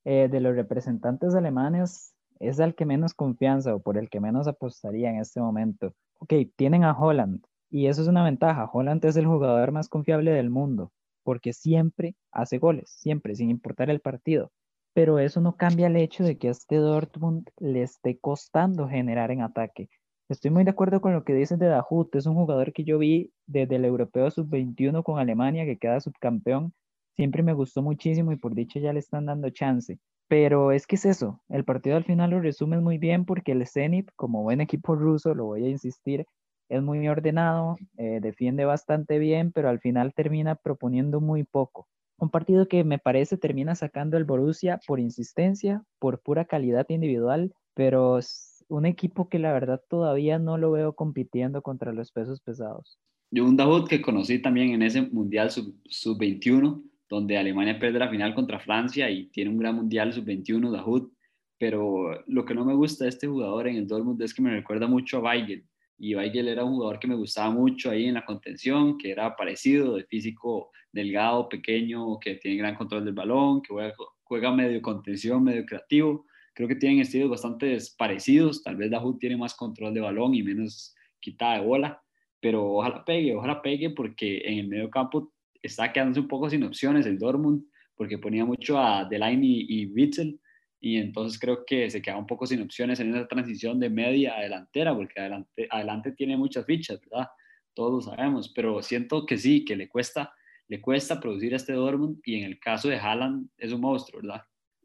eh, de los representantes alemanes es al que menos confianza o por el que menos apostaría en este momento ok, tienen a Holland, Y eso es una ventaja. Holland es el jugador más confiable del mundo porque siempre hace goles, siempre, sin importar el partido. Pero eso no cambia el hecho de que a este Dortmund le esté costando generar en ataque. Estoy muy de acuerdo con lo que dices de Dahut. Es un jugador que yo vi desde el Europeo Sub-21 con Alemania, que queda subcampeón. Siempre me gustó muchísimo y por dicho ya le están dando chance. Pero es que es eso. El partido al final lo resume muy bien porque el Zenit, como buen equipo ruso, lo voy a insistir, es muy ordenado, eh, defiende bastante bien, pero al final termina proponiendo muy poco. Un partido que me parece termina sacando el Borussia por insistencia, por pura calidad individual, pero es un equipo que la verdad todavía no lo veo compitiendo contra los pesos pesados. Yo un Dahoud que conocí también en ese Mundial Sub-21, donde Alemania pierde la final contra Francia y tiene un gran Mundial Sub-21, Dahoud, pero lo que no me gusta de este jugador en el Dortmund es que me recuerda mucho a Weigel. Y Weigel era un jugador que me gustaba mucho ahí en la contención, que era parecido, de físico delgado, pequeño, que tiene gran control del balón, que juega, medio contención, medio creativo. Creo que tienen estilos bastante parecidos, tal vez Dahoud tiene más control de balón y menos quitada de bola, pero ojalá pegue, ojalá pegue porque en el medio campo está quedándose un poco sin opciones el Dortmund, porque ponía mucho a Delaney y Witzel, y entonces creo que se queda un poco sin opciones en esa transición de media a delantera, porque adelante, adelante tiene muchas fichas, ¿verdad? Todos lo sabemos, pero siento que sí, que le cuesta, le cuesta producir este Dortmund y en el caso de Haaland es un monstruo, ¿verdad?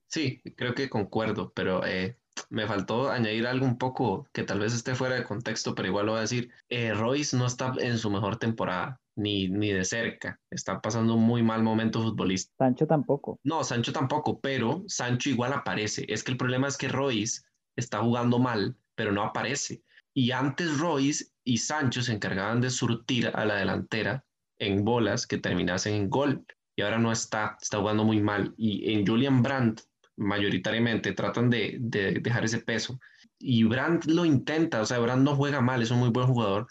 Sí, creo que concuerdo, pero eh, me faltó añadir algo un poco que tal vez esté fuera de contexto, pero igual lo voy a decir. Eh, Royce no está en su mejor temporada ni, ni de cerca. Está pasando un muy mal momento futbolista. Sancho tampoco. No, Sancho tampoco, pero Sancho igual aparece. Es que el problema es que Royce está jugando mal, pero no aparece. Y antes Royce y Sancho se encargaban de surtir a la delantera en bolas que terminasen en gol. Y ahora no está, está jugando muy mal. Y en Julian Brandt, mayoritariamente, tratan de, de dejar ese peso. Y Brandt lo intenta, o sea, Brandt no juega mal, es un muy buen jugador,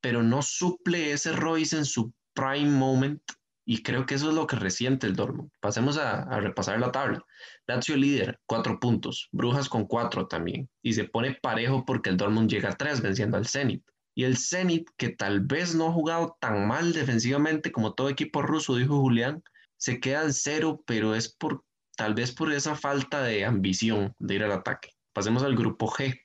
pero no suple ese Royce en su prime moment y creo que eso es lo que resiente el Dortmund. Pasemos a, repasar la tabla. Lazio líder, cuatro puntos. Brujas con cuatro también. Y se pone parejo porque el Dortmund llega a tres venciendo al Zenit. Y el Zenit, que tal vez no ha jugado tan mal defensivamente como todo equipo ruso, dijo Julián, se queda en cero, pero es por tal vez por esa falta de ambición de ir al ataque. Pasemos al grupo G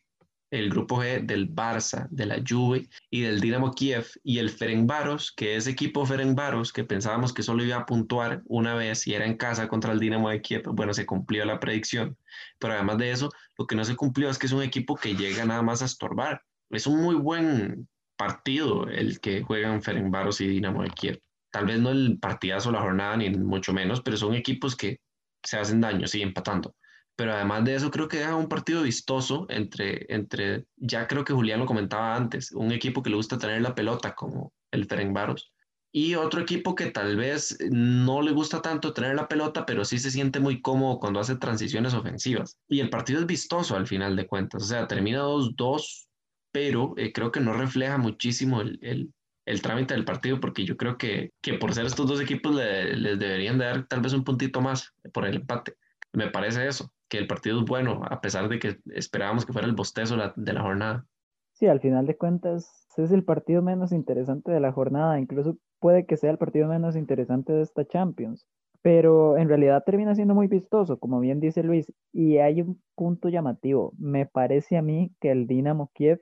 el grupo G del Barça, de la Juve y del Dinamo Kiev y el Ferencváros, que es equipo Ferencváros que pensábamos que solo iba a puntuar una vez y era en casa contra el Dinamo de Kiev, bueno, se cumplió la predicción, pero además de eso, lo que no se cumplió es que es un equipo que llega nada más a estorbar. Es un muy buen partido el que juegan Ferencváros y Dinamo de Kiev. Tal vez no el partidazo la jornada ni mucho menos, pero son equipos que se hacen daño, siguen empatando pero además de eso creo que deja un partido vistoso entre, entre, ya creo que Julián lo comentaba antes, un equipo que le gusta tener la pelota como el Ferencváros y otro equipo que tal vez no le gusta tanto tener la pelota, pero sí se siente muy cómodo cuando hace transiciones ofensivas. Y el partido es vistoso al final de cuentas, o sea, termina 2-2, pero eh, creo que no refleja muchísimo el, el, el, trámite del partido, porque yo creo que, que por ser estos dos equipos les deberían dar tal vez un puntito más por el empate. Me parece eso que el partido es bueno, a pesar de que esperábamos que fuera el bostezo de la jornada. Sí, al final de cuentas es el partido menos interesante de la jornada, incluso puede que sea el partido menos interesante de esta Champions, pero en realidad termina siendo muy vistoso, como bien dice Luis, y hay un punto llamativo. Me parece a mí que el Dinamo Kiev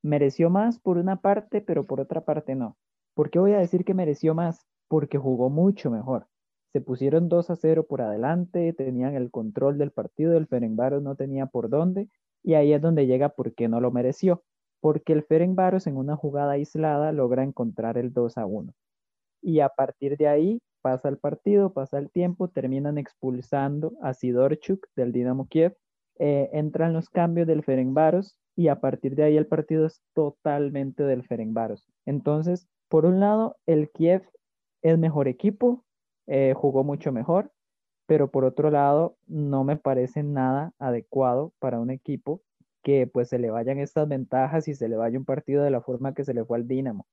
mereció más por una parte, pero por otra parte no. ¿Por qué voy a decir que mereció más? Porque jugó mucho mejor se pusieron 2 a 0 por adelante, tenían el control del partido, el Ferencváros no tenía por dónde, y ahí es donde llega porque no lo mereció, porque el Ferencváros en una jugada aislada logra encontrar el 2 a 1. Y a partir de ahí pasa el partido, pasa el tiempo, terminan expulsando a Sidorchuk del Dinamo Kiev, eh, entran los cambios del Ferencváros y a partir de ahí el partido es totalmente del Ferencváros. Entonces, por un lado, el Kiev es mejor equipo, eh, jugó mucho mejor, pero por otro lado no me parece nada adecuado para un equipo que pues se le vayan estas ventajas y se le vaya un partido de la forma que se le fue al Dinamo.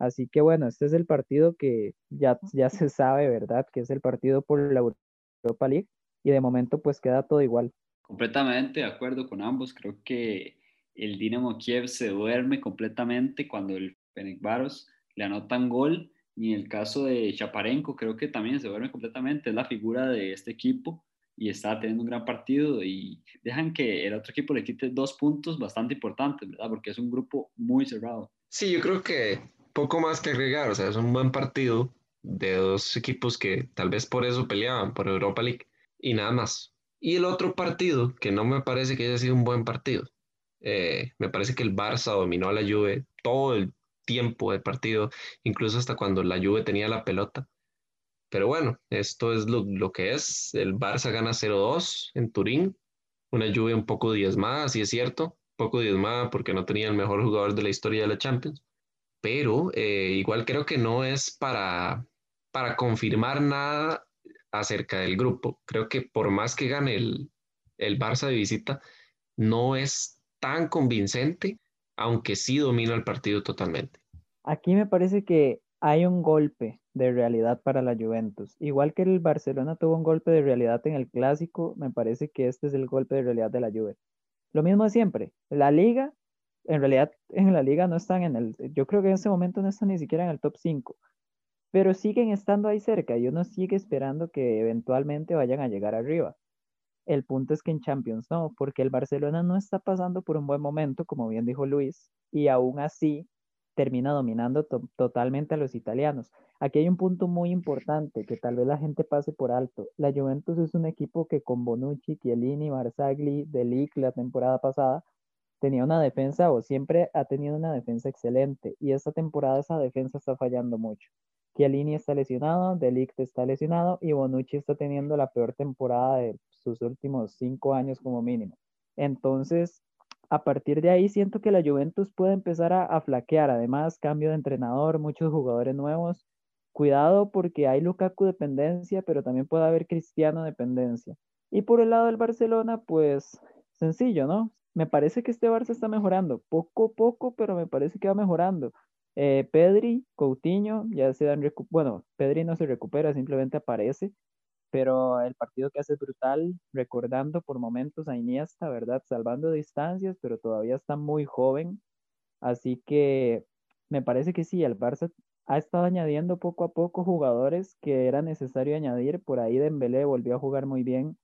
Así que bueno, este es el partido que ya, ya se sabe, ¿verdad? Que es el partido por la Europa League y de momento pues queda todo igual. Completamente de acuerdo con ambos. Creo que el Dinamo Kiev se duerme completamente cuando el Varos, le anotan gol en el caso de Chaparenko creo que también se vuelve completamente, es la figura de este equipo y está teniendo un gran partido y dejan que el otro equipo le quite dos puntos bastante importantes, ¿verdad? Porque es un grupo muy cerrado. Sí, yo creo que poco más que agregar, o sea, es un buen partido de dos equipos que tal vez por eso peleaban por Europa League y nada más. Y el otro partido, que no me parece que haya sido un buen partido, eh, me parece que el Barça dominó a la Juve todo el tiempo del partido, incluso hasta cuando la Juve tenía la pelota. Pero bueno, esto es lo, que es. El Barça gana 0-2 en Turín, una Juve un poco diezmada, sí es cierto, un poco diezmada porque no tenía el mejor jugador de la historia de la Champions. Pero eh, igual creo que no es para, para confirmar nada acerca del grupo. Creo que por más que gane el, el Barça de visita, no es tan convincente, aunque sí domina el partido totalmente. Aquí me parece que hay un golpe de realidad para la Juventus. Igual que el Barcelona tuvo un golpe de realidad en el clásico, me parece que este es el golpe de realidad de la Juve. Lo mismo siempre. La liga, en realidad en la liga no están en el, yo creo que en este momento no están ni siquiera en el top 5 pero siguen estando ahí cerca y uno sigue esperando que eventualmente vayan a llegar arriba. El punto es que en Champions no, porque el Barcelona no está pasando por un buen momento, como bien dijo Luis, y aún así termina dominando totalmente a los italianos. Aquí hay un punto muy importante que tal vez la gente pase por alto. La Juventus es un equipo que con Bonucci, Chiellini, Marsagli, Delic la temporada pasada tenía una defensa o siempre ha tenido una defensa excelente y esta temporada esa defensa está fallando mucho. Chiellini está lesionado, Delict está lesionado y Bonucci está teniendo la peor temporada de sus últimos cinco años como mínimo. Entonces, a partir de ahí siento que la Juventus puede empezar a, flaquear. Además, cambio de entrenador, muchos jugadores nuevos. Cuidado porque hay Lukaku dependencia, pero también puede haber Cristiano dependencia. Y por el lado del Barcelona, pues sencillo, ¿no? Me parece que este Barça está mejorando, poco a poco, pero me parece que va mejorando. Eh, Pedri, Coutinho, ya se dan, bueno, Pedri no se recupera, simplemente aparece, pero el partido que hace es brutal, recordando por momentos a Iniesta, ¿verdad? Salvando distancias, pero todavía está muy joven, así que me parece que sí, el Barça ha estado añadiendo poco a poco jugadores que era necesario añadir, por ahí Dembélé volvió a jugar muy bien,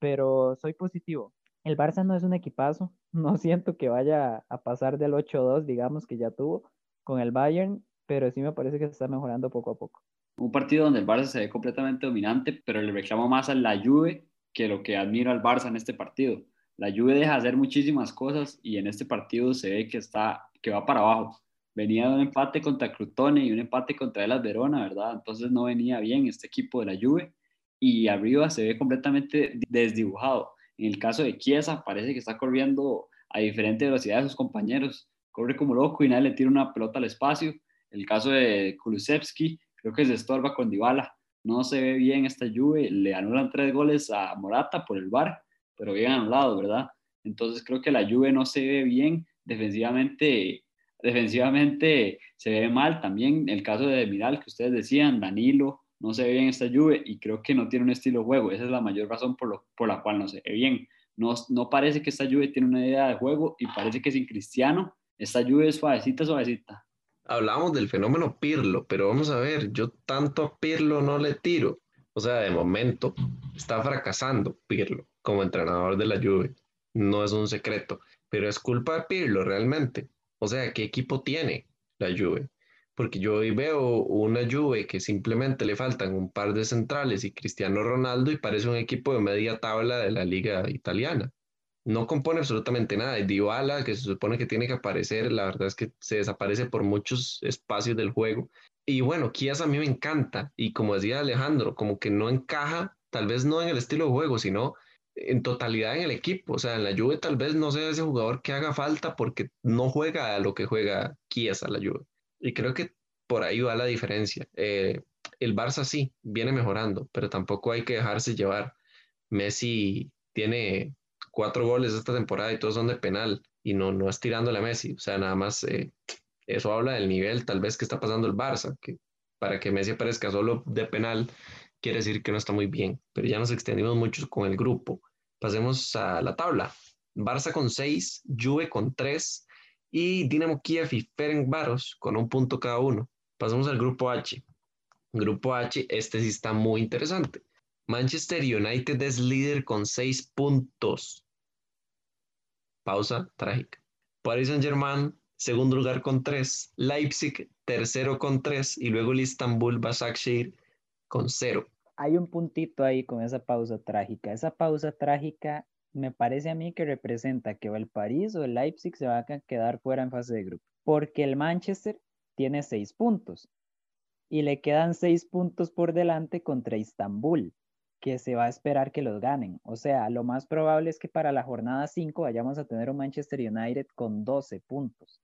pero soy positivo. El Barça no es un equipazo, no siento que vaya a pasar del 8-2, digamos que ya tuvo, con el Bayern, pero sí me parece que está mejorando poco a poco. Un partido donde el Barça se ve completamente dominante, pero le reclamo más a la Juve que lo que admiro al Barça en este partido. La Juve deja hacer muchísimas cosas y en este partido se ve que está que va para abajo. Venía de un empate contra Crutone y un empate contra Elas Verona, ¿verdad? Entonces no venía bien este equipo de la Juve y arriba se ve completamente desdibujado. En el caso de Chiesa parece que está corriendo a diferente velocidad de sus compañeros corre como loco y nadie le tira una pelota al espacio. El caso de Kulusevski, creo que se estorba con Dybala. No se ve bien esta Juve, le anulan tres goles a Morata por el VAR, pero bien anulado, ¿verdad? Entonces creo que la Juve no se ve bien defensivamente. Defensivamente se ve mal también el caso de Miral que ustedes decían, Danilo, no se ve bien esta Juve y creo que no tiene un estilo de juego. Esa es la mayor razón por, lo, por la cual no se ve bien. No, no parece que esta Juve tiene una idea de juego y parece que sin Cristiano esta lluvia es suavecita, suavecita. Hablamos del fenómeno Pirlo, pero vamos a ver, yo tanto a Pirlo no le tiro. O sea, de momento está fracasando Pirlo como entrenador de la Juve. No es un secreto, pero es culpa de Pirlo realmente. O sea, ¿qué equipo tiene la Juve? Porque yo hoy veo una Juve que simplemente le faltan un par de centrales y Cristiano Ronaldo y parece un equipo de media tabla de la liga italiana no compone absolutamente nada. Y Dybala, que se supone que tiene que aparecer, la verdad es que se desaparece por muchos espacios del juego. Y bueno, Kias a mí me encanta. Y como decía Alejandro, como que no encaja, tal vez no en el estilo de juego, sino en totalidad en el equipo. O sea, en la Juve tal vez no sea ese jugador que haga falta porque no juega a lo que juega Kias a la Juve. Y creo que por ahí va la diferencia. Eh, el Barça sí, viene mejorando, pero tampoco hay que dejarse llevar. Messi tiene cuatro goles esta temporada y todos son de penal y no, no es tirándole a Messi. O sea, nada más eh, eso habla del nivel tal vez que está pasando el Barça, que para que Messi aparezca solo de penal quiere decir que no está muy bien. Pero ya nos extendimos mucho con el grupo. Pasemos a la tabla. Barça con seis, Juve con tres y Dinamo Kiev y Ferencváros con un punto cada uno. Pasamos al grupo H. Grupo H, este sí está muy interesante. Manchester United es líder con seis puntos. Pausa trágica. Paris Saint-Germain, segundo lugar con tres. Leipzig, tercero con tres. Y luego el Istanbul Başakşehir con cero. Hay un puntito ahí con esa pausa trágica. Esa pausa trágica me parece a mí que representa que o el París o el Leipzig se van a quedar fuera en fase de grupo. Porque el Manchester tiene seis puntos y le quedan seis puntos por delante contra Istanbul, que se va a esperar que los ganen. O sea, lo más probable es que para la jornada 5 vayamos a tener un Manchester United con 12 puntos.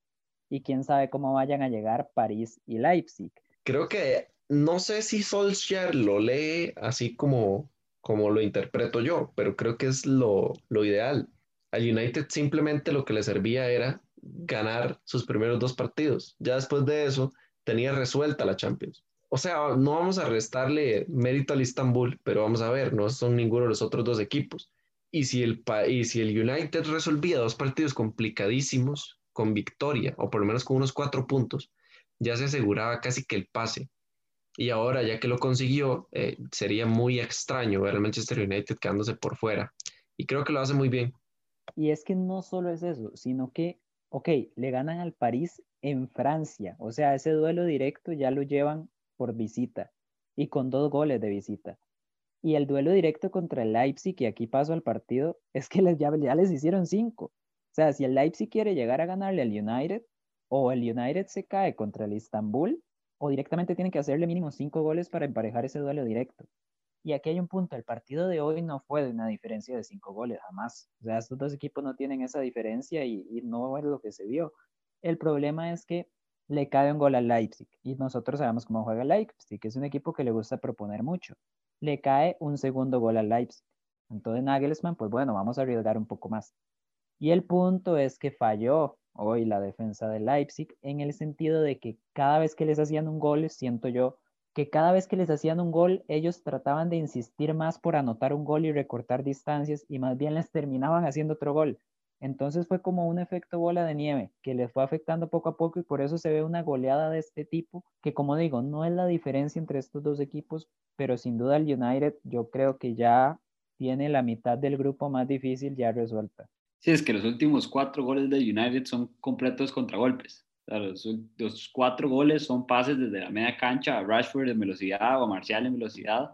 Y quién sabe cómo vayan a llegar París y Leipzig. Creo que no sé si Solskjaer lo lee así como, como lo interpreto yo, pero creo que es lo, lo ideal. Al United simplemente lo que le servía era ganar sus primeros dos partidos. Ya después de eso, tenía resuelta la Champions. O sea, no vamos a restarle mérito al Istanbul, pero vamos a ver, no son ninguno de los otros dos equipos. Y si el, y si el United resolvía dos partidos complicadísimos con victoria, o por lo menos con unos cuatro puntos, ya se aseguraba casi que el pase. Y ahora, ya que lo consiguió, eh, sería muy extraño ver al Manchester United quedándose por fuera. Y creo que lo hace muy bien. Y es que no solo es eso, sino que, ok, le ganan al París en Francia. O sea, ese duelo directo ya lo llevan por visita y con dos goles de visita. Y el duelo directo contra el Leipzig, y aquí paso al partido, es que les, ya, les hicieron cinco. O sea, si el Leipzig quiere llegar a ganarle al United, o el United se cae contra el Istanbul, o directamente tienen que hacerle mínimo cinco goles para emparejar ese duelo directo. Y aquí hay un punto, el partido de hoy no fue de una diferencia de cinco goles, jamás. O sea, estos dos equipos no tienen esa diferencia y, y no es lo que se vio. El problema es que le cae un gol al Leipzig y nosotros sabemos cómo juega Leipzig, que es un equipo que le gusta proponer mucho. Le cae un segundo gol al Leipzig. Entonces Nagelsmann, pues bueno, vamos a arriesgar un poco más. Y el punto es que falló hoy la defensa del Leipzig en el sentido de que cada vez que les hacían un gol, siento yo que cada vez que les hacían un gol, ellos trataban de insistir más por anotar un gol y recortar distancias y más bien les terminaban haciendo otro gol. Entonces fue como un efecto bola de nieve que les fue afectando poco a poco y por eso se ve una goleada de este tipo, que como digo, no es la diferencia entre estos dos equipos, pero sin duda el United yo creo que ya tiene la mitad del grupo más difícil ya resuelta. Sí, es que los últimos cuatro goles de United son completos contragolpes. los, los, cuatro goles son pases desde la media cancha a Rashford en velocidad o a Marcial en velocidad.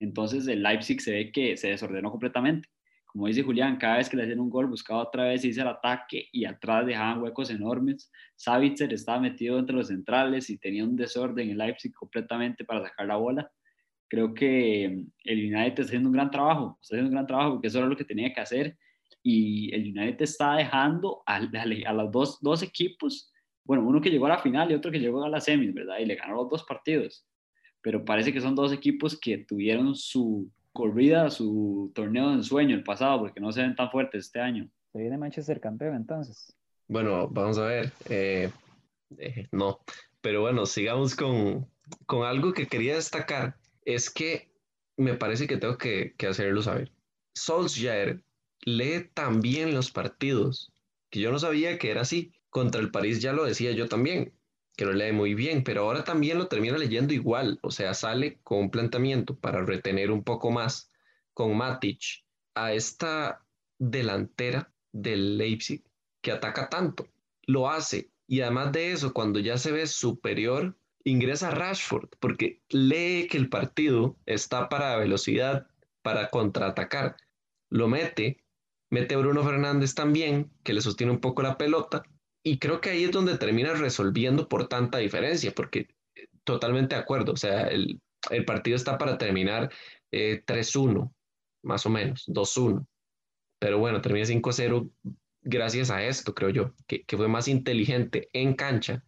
Entonces el Leipzig se ve que se desordenó completamente como dice Julián, cada vez que le hacían un gol buscaba otra vez irse al ataque y atrás dejaban huecos enormes. Savitzer estaba metido entre los centrales y tenía un desorden en Leipzig completamente para sacar la bola. Creo que mm, el United está haciendo un gran trabajo, está haciendo un gran trabajo porque eso era lo que tenía que hacer y el United está dejando a, a, los dos, dos equipos, bueno, uno que llegó a la final y otro que llegó a la semis, ¿verdad? Y le ganó los dos partidos. Pero parece que son dos equipos que tuvieron su, corrida su torneo de ensueño el pasado, porque no se ven tan fuertes este año. Se viene Manchester campeón entonces. Bueno, vamos a ver. Eh, eh, no, pero bueno, sigamos con, con, algo que quería destacar. Es que me parece que tengo que, que hacerlo saber. Solskjaer lee también los partidos, que yo no sabía que era así. Contra el París ya lo decía yo también que lo lee muy bien, pero ahora también lo termina leyendo igual, o sea, sale con un planteamiento para retener un poco más con Matic a esta delantera del Leipzig que ataca tanto. Lo hace y además de eso, cuando ya se ve superior, ingresa Rashford porque lee que el partido está para velocidad, para contraatacar. Lo mete, mete Bruno Fernández también, que le sostiene un poco la pelota y creo que ahí es donde termina resolviendo por tanta diferencia, porque eh, totalmente de acuerdo, o sea, el, el partido está para terminar eh, 3-1, más o menos, 2-1, pero bueno, termina 5-0 gracias a esto, creo yo, que, que, fue más inteligente en cancha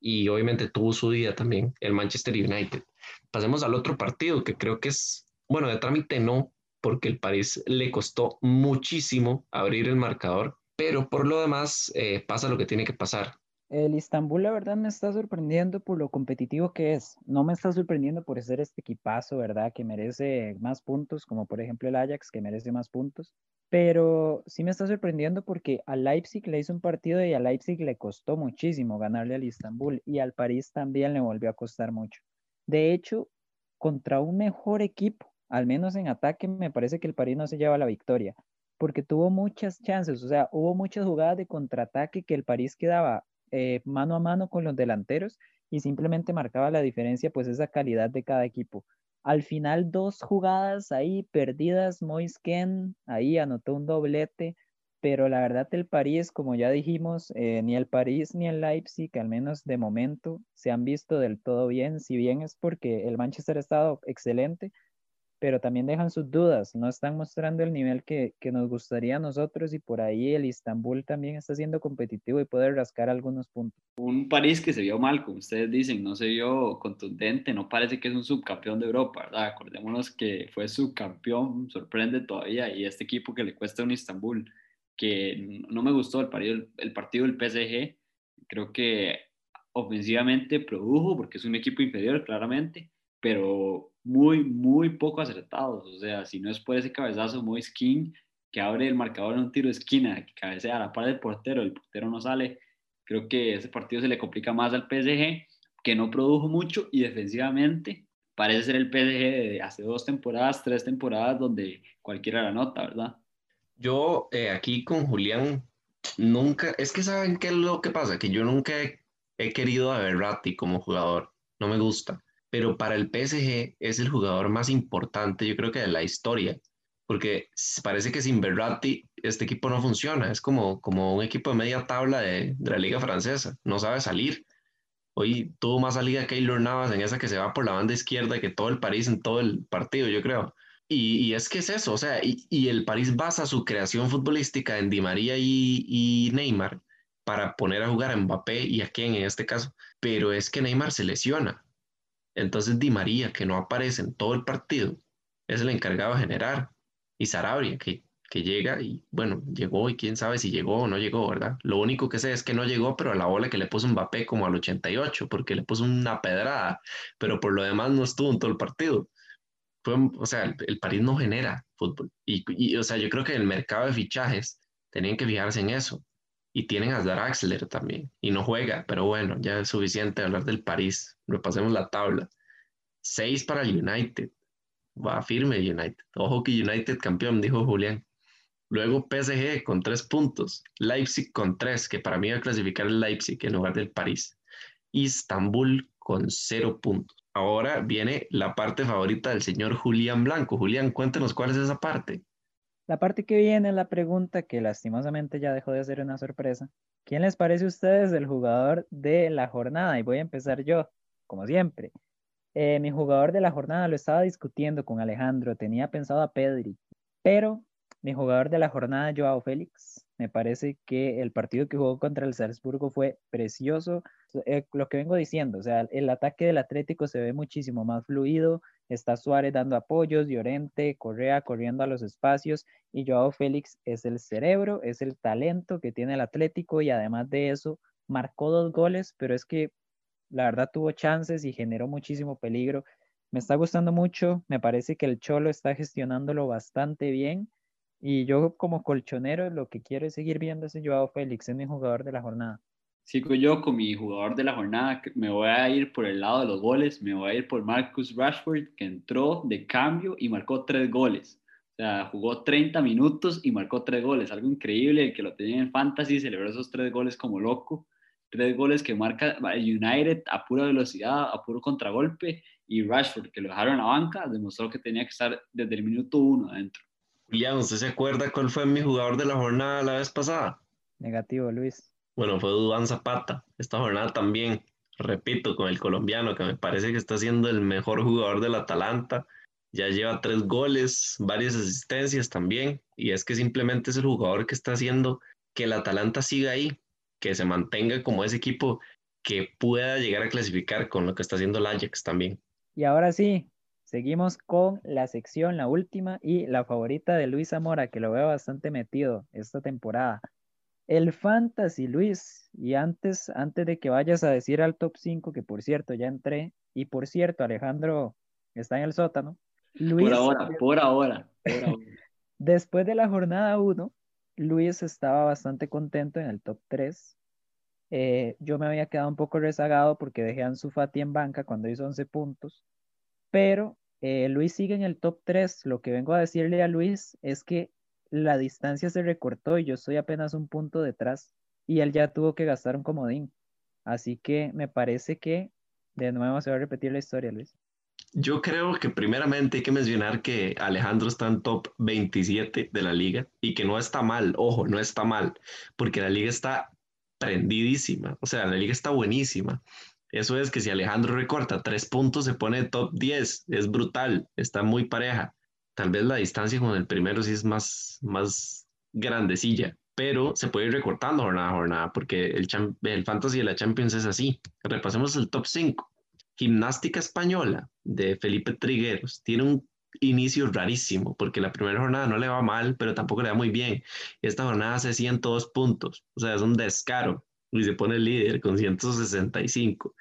y obviamente tuvo su día también el Manchester United. Pasemos al otro partido, que creo que es, bueno, de trámite no, porque el París le costó muchísimo abrir el marcador pero por lo demás eh, pasa lo que tiene que pasar. El Istanbul, la verdad, me está sorprendiendo por lo competitivo que es. No me está sorprendiendo por ser este equipazo, ¿verdad? Que merece más puntos, como por ejemplo el Ajax, que merece más puntos. Pero sí me está sorprendiendo porque a Leipzig le hizo un partido y a Leipzig le costó muchísimo ganarle al Istanbul y al París también le volvió a costar mucho. De hecho, contra un mejor equipo, al menos en ataque, me parece que el París no se lleva la victoria porque tuvo muchas chances, o sea, hubo muchas jugadas de contraataque que el París quedaba eh, mano a mano con los delanteros y simplemente marcaba la diferencia, pues esa calidad de cada equipo. Al final, dos jugadas ahí perdidas, Moisken ahí anotó un doblete, pero la verdad el París, como ya dijimos, eh, ni el París ni el Leipzig, al menos de momento, se han visto del todo bien, si bien es porque el Manchester ha estado excelente, pero también dejan sus dudas, no están mostrando el nivel que, nos gustaría a nosotros y por ahí el Istanbul también está siendo competitivo y puede rascar algunos puntos. Un París que se vio mal, como ustedes dicen, no se vio contundente, no parece que es un subcampeón de Europa, ¿verdad? Acordémonos que fue subcampeón, sorprende todavía, y este equipo que le cuesta un Istanbul, que no me gustó el partido, el partido del PSG, creo que ofensivamente produjo, porque es un equipo inferior claramente, pero muy, muy poco acertados. O sea, si no es por ese cabezazo muy skin que abre el marcador en un tiro de esquina, que cabecea a la par del portero, el portero no sale, creo que ese partido se le complica más al PSG, que no produjo mucho y defensivamente parece ser el PSG de hace dos temporadas, tres temporadas, donde cualquiera la nota, ¿verdad? Yo eh, aquí con Julián nunca, es que saben qué es lo que pasa, que yo nunca he, querido a Berratti como jugador, no me gusta pero para el PSG es el jugador más importante, yo creo que de la historia, porque parece que sin Berratti este equipo no funciona, es como, como un equipo de media tabla de, la liga francesa, no sabe salir. Hoy tuvo más salida Keylor Navas en esa que se va por la banda izquierda que todo el París en todo el partido, yo creo. Y, es que es eso, o sea, y, el París basa su creación futbolística en Di María y, y Neymar para poner a jugar a Mbappé y a quién en este caso, pero es que Neymar se lesiona entonces Di María, que no aparece en todo el partido, es el encargado de generar. Y Sarabria, que, que llega y bueno, llegó y quién sabe si llegó o no llegó, ¿verdad? Lo único que sé es que no llegó, pero a la bola que le puso Mbappé como al 88, porque le puso una pedrada, pero por lo demás no estuvo en todo el partido. Fue, o sea, el, París no genera fútbol. Y, y, o sea, yo creo que el mercado de fichajes tenían que fijarse en eso. Y tienen a Draxler también. Y no juega, pero bueno, ya es suficiente hablar del París. Repasemos la tabla. Seis para el United. Va firme United. Ojo que United campeón, dijo Julián. Luego PSG con tres puntos. Leipzig con tres, que para mí va a clasificar el Leipzig en lugar del París. Istanbul con cero puntos. Ahora viene la parte favorita del señor Julián Blanco. Julián, cuéntenos cuál es esa parte. La parte que viene es la pregunta que lastimosamente ya dejó de ser una sorpresa. ¿Quién les parece a ustedes el jugador de la jornada? Y voy a empezar yo, como siempre. Eh, mi jugador de la jornada lo estaba discutiendo con Alejandro, tenía pensado a Pedri, pero mi jugador de la jornada, Joao Félix, me parece que el partido que jugó contra el Salzburgo fue precioso. Eh, lo que vengo diciendo, o sea, el ataque del Atlético se ve muchísimo más fluido, Está Suárez dando apoyos, Llorente, Correa corriendo a los espacios y Joao Félix es el cerebro, es el talento que tiene el Atlético y además de eso marcó dos goles, pero es que la verdad tuvo chances y generó muchísimo peligro. Me está gustando mucho, me parece que el Cholo está gestionándolo bastante bien y yo como colchonero lo que quiero es seguir viendo ese Joao Félix, es mi jugador de la jornada sigo yo con mi jugador de la jornada. Me voy a ir por el lado de los goles. Me voy a ir por Marcus Rashford, que entró de cambio y marcó tres goles. O sea, jugó 30 minutos y marcó tres goles. Algo increíble. El que lo tenía en fantasy celebró esos tres goles como loco. Tres goles que marca United a pura velocidad, a puro contragolpe. Y Rashford, que lo dejaron en la banca, demostró que tenía que estar desde el minuto uno adentro. Julián, ¿usted se acuerda cuál fue mi jugador de la jornada la vez pasada? Negativo, Luis. Bueno, fue Duván Zapata. Esta jornada también, repito, con el colombiano, que me parece que está siendo el mejor jugador del Atalanta. Ya lleva tres goles, varias asistencias también. Y es que simplemente es el jugador que está haciendo que el Atalanta siga ahí, que se mantenga como ese equipo que pueda llegar a clasificar con lo que está haciendo el Ajax también. Y ahora sí, seguimos con la sección, la última y la favorita de Luis Zamora, que lo veo bastante metido esta temporada El Fantasy, Luis. Y antes, antes de que vayas a decir al top 5, que por cierto ya entré, y por cierto, Alejandro está en el sótano. Luis, por ahora, por ahora, por ahora. Después de la jornada 1, Luis estaba bastante contento en el top 3. Eh, yo me había quedado un poco rezagado porque dejé a Ansu Fati en banca cuando hizo 11 puntos. Pero eh, Luis sigue en el top 3. Lo que vengo a decirle a Luis es que la distancia se recortó y yo estoy apenas un punto detrás. Y él ya tuvo que gastar un comodín. Así que me parece que de nuevo se va a repetir la historia, Luis. Yo creo que primeramente hay que mencionar que Alejandro está en top 27 de la liga y que no está mal, ojo, no está mal, porque la liga está prendidísima, o sea, la liga está buenísima. Eso es que si Alejandro recorta tres puntos, se pone top 10, es brutal, está muy pareja. Tal vez la distancia con el primero sí es más, más grandecilla, pero se puede ir recortando jornada a jornada, porque el, el Fantasy de la Champions es así. Repasemos el top 5. Gimnástica Española de Felipe Trigueros tiene un inicio rarísimo, porque la primera jornada no le va mal, pero tampoco le va muy bien. Esta jornada hace 102 puntos, o sea, es un descaro, y se pone líder con 165.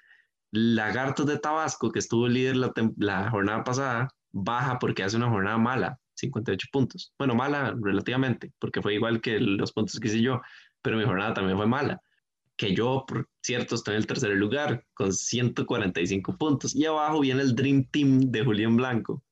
Lagartos de Tabasco, que estuvo líder la, la jornada pasada, baja porque hace una jornada mala, 58 puntos. Bueno, mala relativamente, porque fue igual que los puntos que hice yo, pero mi jornada también fue mala que yo, por cierto, estoy en el tercer lugar con 145 puntos. Y abajo viene el Dream Team de Julián Blanco,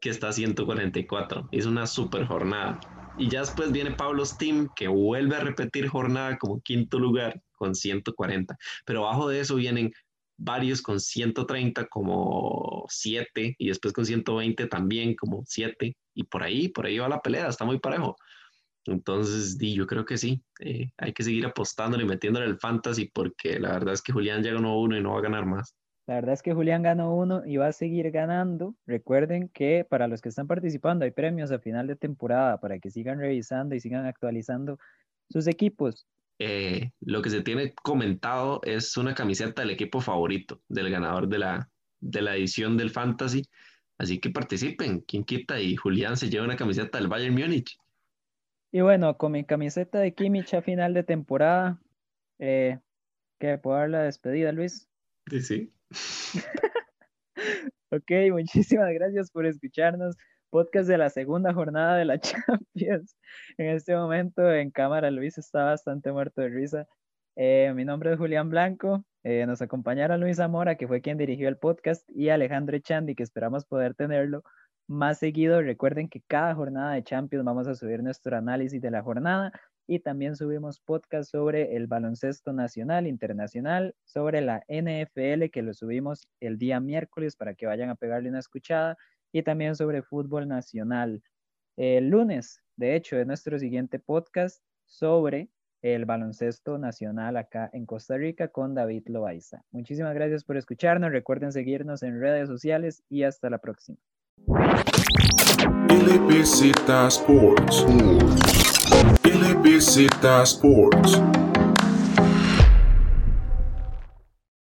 que está a 144. Es una super jornada. Y ya después viene Pablo's Team, que vuelve a repetir jornada como quinto lugar con 140. Pero abajo de eso vienen varios con 130 como 7 y después con 120 también como 7 y por ahí, por ahí va la pelea, está muy parejo. Entonces, yo creo que sí, eh, hay que seguir apostando y metiéndole el fantasy porque la verdad es que Julián ya ganó uno y no va a ganar más. La verdad es que Julián ganó uno y va a seguir ganando. Recuerden que para los que están participando hay premios a final de temporada para que sigan revisando y sigan actualizando sus equipos. Eh, lo que se tiene comentado es una camiseta del equipo favorito del ganador de la, de la edición del fantasy. Así que participen, quien quita y Julián se lleva una camiseta del Bayern Múnich. Y bueno, con mi camiseta de Kimmich a final de temporada, eh, ¿qué puedo dar la despedida, Luis? Sí, sí. ok, muchísimas gracias por escucharnos. Podcast de la segunda jornada de la Champions. En este momento en cámara Luis está bastante muerto de risa. Eh, mi nombre es Julián Blanco. Eh, nos acompañaron Luis Zamora, que fue quien dirigió el podcast, y Alejandro Echandi, que esperamos poder tenerlo más seguido. Recuerden que cada jornada de Champions vamos a subir nuestro análisis de la jornada y también subimos podcast sobre el baloncesto nacional, internacional, sobre la NFL que lo subimos el día miércoles para que vayan a pegarle una escuchada y también sobre fútbol nacional. El lunes, de hecho, es nuestro siguiente podcast sobre el baloncesto nacional acá en Costa Rica con David Loaiza. Muchísimas gracias por escucharnos. Recuerden seguirnos en redes sociales y hasta la próxima.